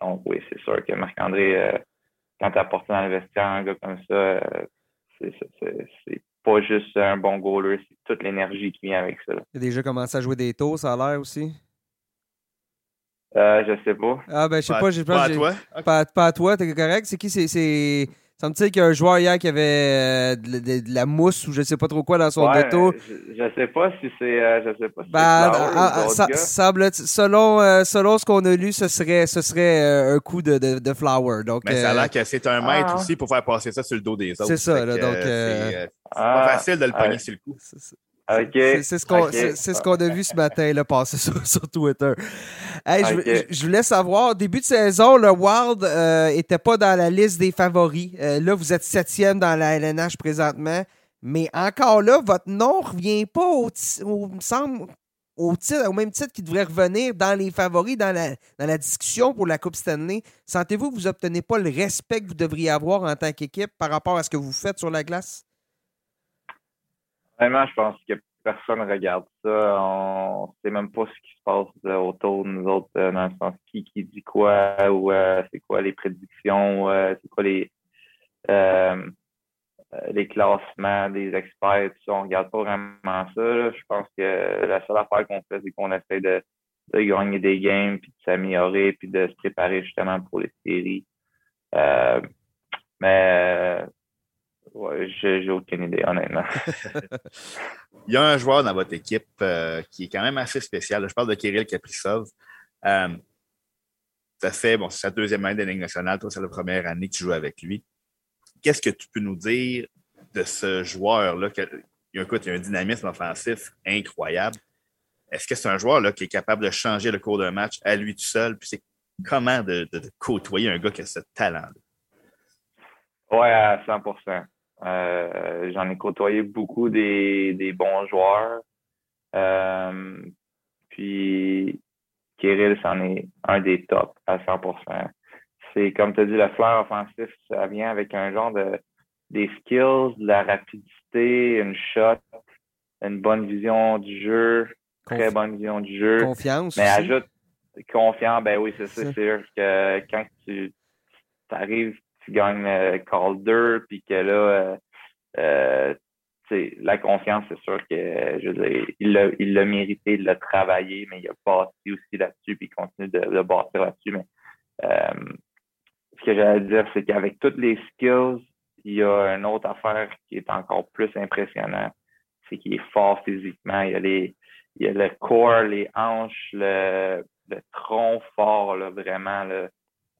Donc oui, c'est sûr que Marc-André, quand tu apportes dans le vestiaire un gars comme ça, c'est pas juste un bon goaler, c'est toute l'énergie qui vient avec ça. Il a déjà commencé à jouer des taux, ça a l'air aussi? Euh, je sais pas. Ah ben je sais pas, j'ai pas. Pas à toi? Pas, pas à toi, t'es correct? C'est qui? C'est ça me dit qu'il y a un joueur hier qui avait euh, de, la mousse ou je sais pas trop quoi dans son ouais. Je, je, sais pas si c'est. Euh, je sais pas si ben, ah, ah, semble, selon, euh, selon ce qu'on a lu, ce serait, ce serait un coup de, de, de flower. Donc, Mais ça a l'air que c'est un maître ah. aussi pour faire passer ça sur le dos des autres. C'est ça, là, donc. c'est pas facile de le pogner sur le coup. C'est ce qu'on ce a vu ce matin là, passer sur, sur Twitter. je, voulais savoir, début de saison, le Wild n'était euh, pas dans la liste des favoris. Euh, là, vous êtes septième dans la LNH présentement. Mais encore là, votre nom ne revient pas au, me semble, au, titre, au même titre qu'il devrait revenir dans les favoris, dans la, dans la discussion pour la Coupe Stanley. Sentez-vous que vous n'obtenez pas le respect que vous devriez avoir en tant qu'équipe par rapport à ce que vous faites sur la glace? Vraiment, je pense que personne ne regarde ça. On ne sait même pas ce qui se passe euh, autour de nous autres, euh, dans le sens qui, qui dit quoi, ou euh, c'est quoi les prédictions, c'est quoi les les classements des experts. On ne regarde pas vraiment ça. Je pense que la seule affaire qu'on fait, c'est qu'on essaie de, de, gagner des games, puis de s'améliorer, puis de se préparer justement pour les séries. mais Ouais, j'ai aucune idée, honnêtement. Il y a un joueur dans votre équipe euh, qui est quand même assez spécial. Je parle de Kirill Kaprizov. Euh, ça fait, bon, c'est sa deuxième année de Ligue nationale. Toi, c'est la première année que tu joues avec lui. Qu'est-ce que tu peux nous dire de ce joueur-là? Il, a un dynamisme offensif incroyable. Est-ce que c'est un joueur là, qui est capable de changer le cours d'un match à lui tout seul? Puis c'est comment de, de, côtoyer un gars qui a ce talent-là? Oui, à 100 euh, J'en ai côtoyé beaucoup des, des bons joueurs. Euh, puis Kirill, c'en est un des tops à 100% C'est comme tu as dit, le fleur offensif, ça vient avec un genre de des skills, de la rapidité, une shot, une bonne vision du jeu, très bonne vision du jeu. Confiance. Mais ajoute confiant, ben oui, c'est ça. C'est sûr que quand tu arrives tu gagnes euh, Calder, puis que là, euh, euh, la confiance, c'est sûr que il l'a mérité, il l'a travaillé, mais il a bâti aussi là-dessus, puis il continue de, de bâtir là-dessus. Mais ce que j'allais dire, c'est qu'avec toutes les skills, il y a une autre affaire qui est encore plus impressionnante, c'est qu'il est fort physiquement. Il y a les, il y a le corps, les hanches, le, le tronc fort, là, vraiment. Là.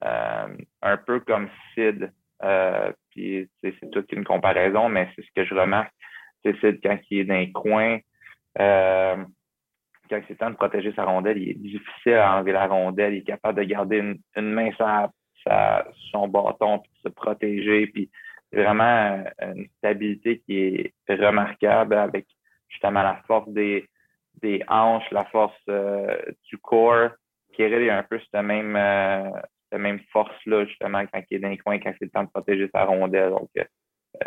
Euh, un peu comme Sid. Euh, puis c'est toute une comparaison, mais c'est ce que je remarque. C'est Sid quand il est dans les coins, euh, quand c'est temps de protéger sa rondelle, il est difficile à enlever la rondelle. Il est capable de garder une, main sur, son bâton puis de se protéger. Puis vraiment une stabilité qui est remarquable avec justement la force des, des hanches, la force du corps. qui est un peu cette même, cette même force-là, justement, quand il est dans les coins, quand c'est le temps de protéger sa rondelle. Donc, euh,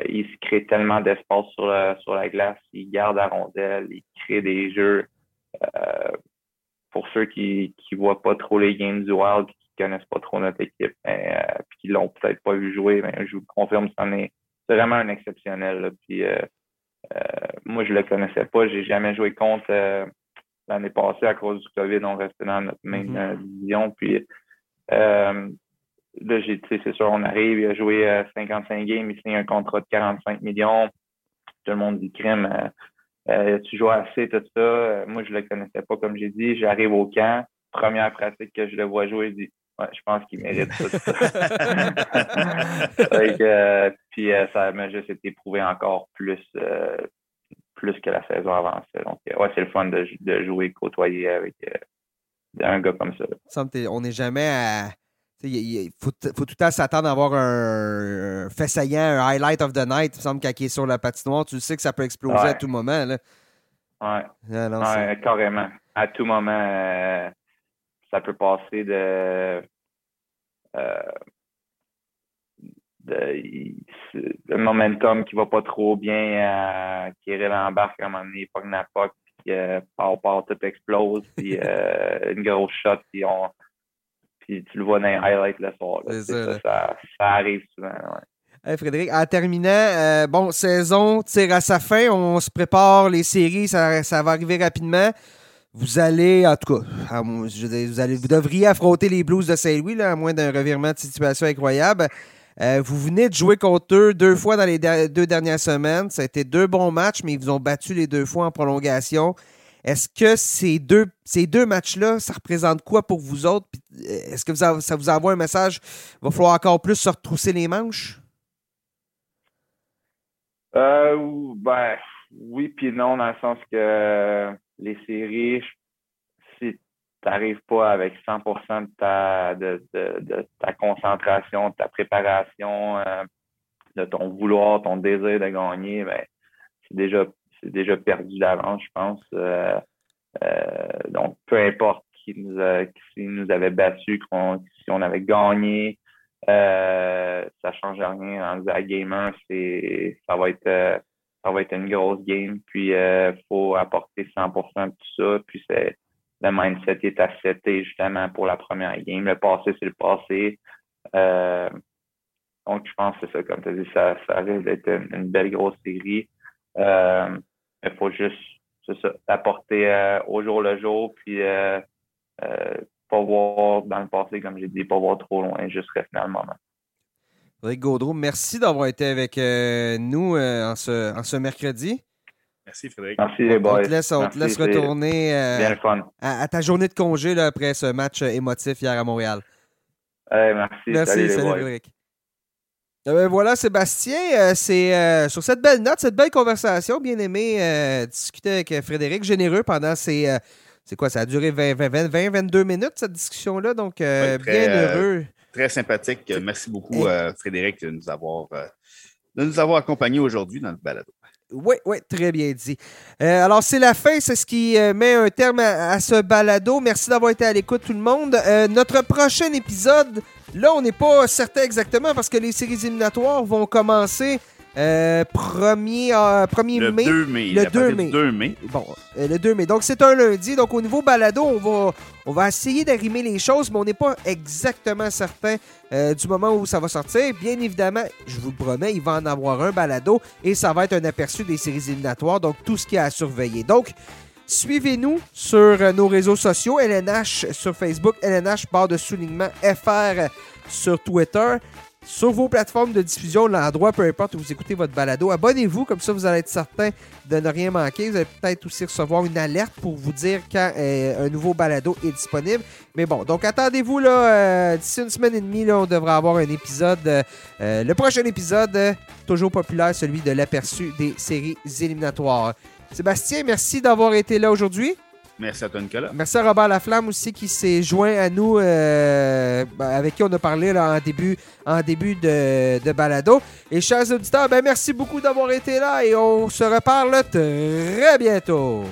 il se crée tellement d'espace sur, la, sur la glace, il garde la rondelle, il crée des jeux. Euh, pour ceux qui ne voient pas trop les games du Wild, qui connaissent pas trop notre équipe, mais, euh, puis qui l'ont peut-être pas vu jouer, mais je vous confirme, c'est vraiment un exceptionnel. Puis, moi, je le connaissais pas, j'ai jamais joué contre l'année passée, à cause du COVID, on restait dans notre même Mhm. euh, division. Puis euh, là, j'ai, c'est sûr, on arrive, il a joué euh, 55 games, il signe un contrat de 45 millions. Tout le monde dit crime. euh, euh, tu joues assez, tout ça. Euh, moi, je le connaissais pas, comme j'ai dit. J'arrive au camp. Première pratique que je le vois jouer, je dis Ouais, je pense qu'il mérite tout ça. Euh, puis euh, ça m'a juste été prouvé encore plus euh, plus que la saison avançait. Donc, euh, ouais, c'est le fun de, de jouer, côtoyer avec euh, un gars comme ça. Que on n'est jamais à. Il faut, faut tout le temps s'attendre à avoir un, un fait saillant, un highlight of the night. Il me semble quand il est sur la patinoire, tu sais que ça peut exploser Ouais. à tout moment. Là. Ouais, Ah, non, ouais carrément. À tout moment, euh, ça peut passer de. euh, de le momentum qui va pas trop bien à Kirill embarque à un moment donné, la puck, puis euh, part, part, tout explose, puis euh, une grosse shot, puis on puis tu le vois dans les highlights le soir. là. Ça, ça, là. ça, ça arrive souvent. ouais. Hey, Frédéric, en terminant, euh, bon, saison tire à sa fin. On se prépare, les séries, ça, ça va arriver rapidement. Vous allez, en tout cas, je dire, vous, allez, vous devriez affronter les Blues de Saint-Louis, à moins d'un revirement de situation incroyable. Euh, vous venez de jouer contre eux deux fois dans les deux dernières semaines. Ça a été deux bons matchs, mais ils vous ont battu les deux fois en prolongation. Est-ce que ces deux, ces deux matchs-là, ça représente quoi pour vous autres? Euh, Est-ce que ça vous envoie un message? Il va falloir encore plus se retrousser les manches? Euh, ben, oui, puis non, dans le sens que les séries, n'arrives pas avec 100% de ta, de, de, ta concentration, de ta préparation, euh, de ton vouloir, ton désir de gagner, ben, c'est déjà, c'est déjà perdu d'avance, je pense. Euh, euh, donc, peu importe qui nous, a, nous avait battus, qu'on- si on avait gagné, ça change rien. En la game 1, c'est, ça va être, ça va être une grosse game. Puis, euh, faut apporter 100% de tout ça. Puis, c'est, le mindset est setter justement pour la première game. Le passé, c'est le passé. Euh, donc, je pense que c'est ça, comme tu as dit, ça, risque d'être une, belle grosse série. Euh, il faut juste, c'est ça, apporter euh, au jour le jour, puis pas voir dans le passé, comme j'ai dit, pas voir trop loin, juste rester dans le moment. Frédéric Gaudreau, merci d'avoir été avec nous en ce mercredi. Merci, Frédéric. Merci les On boys. te laisse, on te laisse retourner euh, à, à ta journée de congé là, après ce match euh, émotif hier à Montréal. Hey, merci. Merci, salut, salut. Frédéric. Euh, ben voilà, Sébastien, euh, c'est euh, sur cette belle note, cette belle conversation, bien aimé, euh, discuter avec Frédéric Généreux pendant ces. euh, c'est quoi, ça a duré 20, 20, 20, 20, 22 minutes, cette discussion-là, donc euh, Ouais, très, bien euh, heureux. Très sympathique. Merci beaucoup, euh, Frédéric, de nous avoir, euh, de nous avoir accompagnés aujourd'hui dans le balado. Oui, oui, très bien dit. Euh, alors, c'est la fin, c'est ce qui euh, met un terme à, ce balado. Merci d'avoir été à l'écoute, tout le monde. Euh, notre prochain épisode, là, on n'est pas certain exactement parce que les séries éliminatoires vont commencer euh, 1er, euh, 1er Le mai. 2 mai. Le à partir 2 du mai. 2 mai. Bon, euh, le 2 mai. Donc, c'est un lundi. Donc, au niveau balado, on va, on va essayer d'arrimer les choses, mais on n'est pas exactement certain du moment où ça va sortir. Bien évidemment, je vous le promets, il va en avoir un balado et ça va être un aperçu des séries éliminatoires. Donc, tout ce qu'il y a à surveiller. Donc, suivez-nous sur nos réseaux sociaux. LNH sur Facebook, LNH barre de soulignement FR sur Twitter. Sur vos plateformes de diffusion, l'endroit, peu importe où vous écoutez votre balado, abonnez-vous, comme ça vous allez être certain de ne rien manquer. Vous allez peut-être aussi recevoir une alerte pour vous dire quand euh, un nouveau balado est disponible. Mais bon, donc attendez-vous là, euh, d'ici une semaine et demie, là, on devrait avoir un épisode. euh, le prochain épisode, toujours populaire, celui de l'aperçu des séries éliminatoires. Sébastien, merci d'avoir été là aujourd'hui. Merci à toi, Nicolas. Merci à Robert Laflamme aussi qui s'est joint à nous, euh, ben, avec qui on a parlé en début, de balado. Et chers auditeurs, ben, merci beaucoup d'avoir été là et on se reparle très bientôt.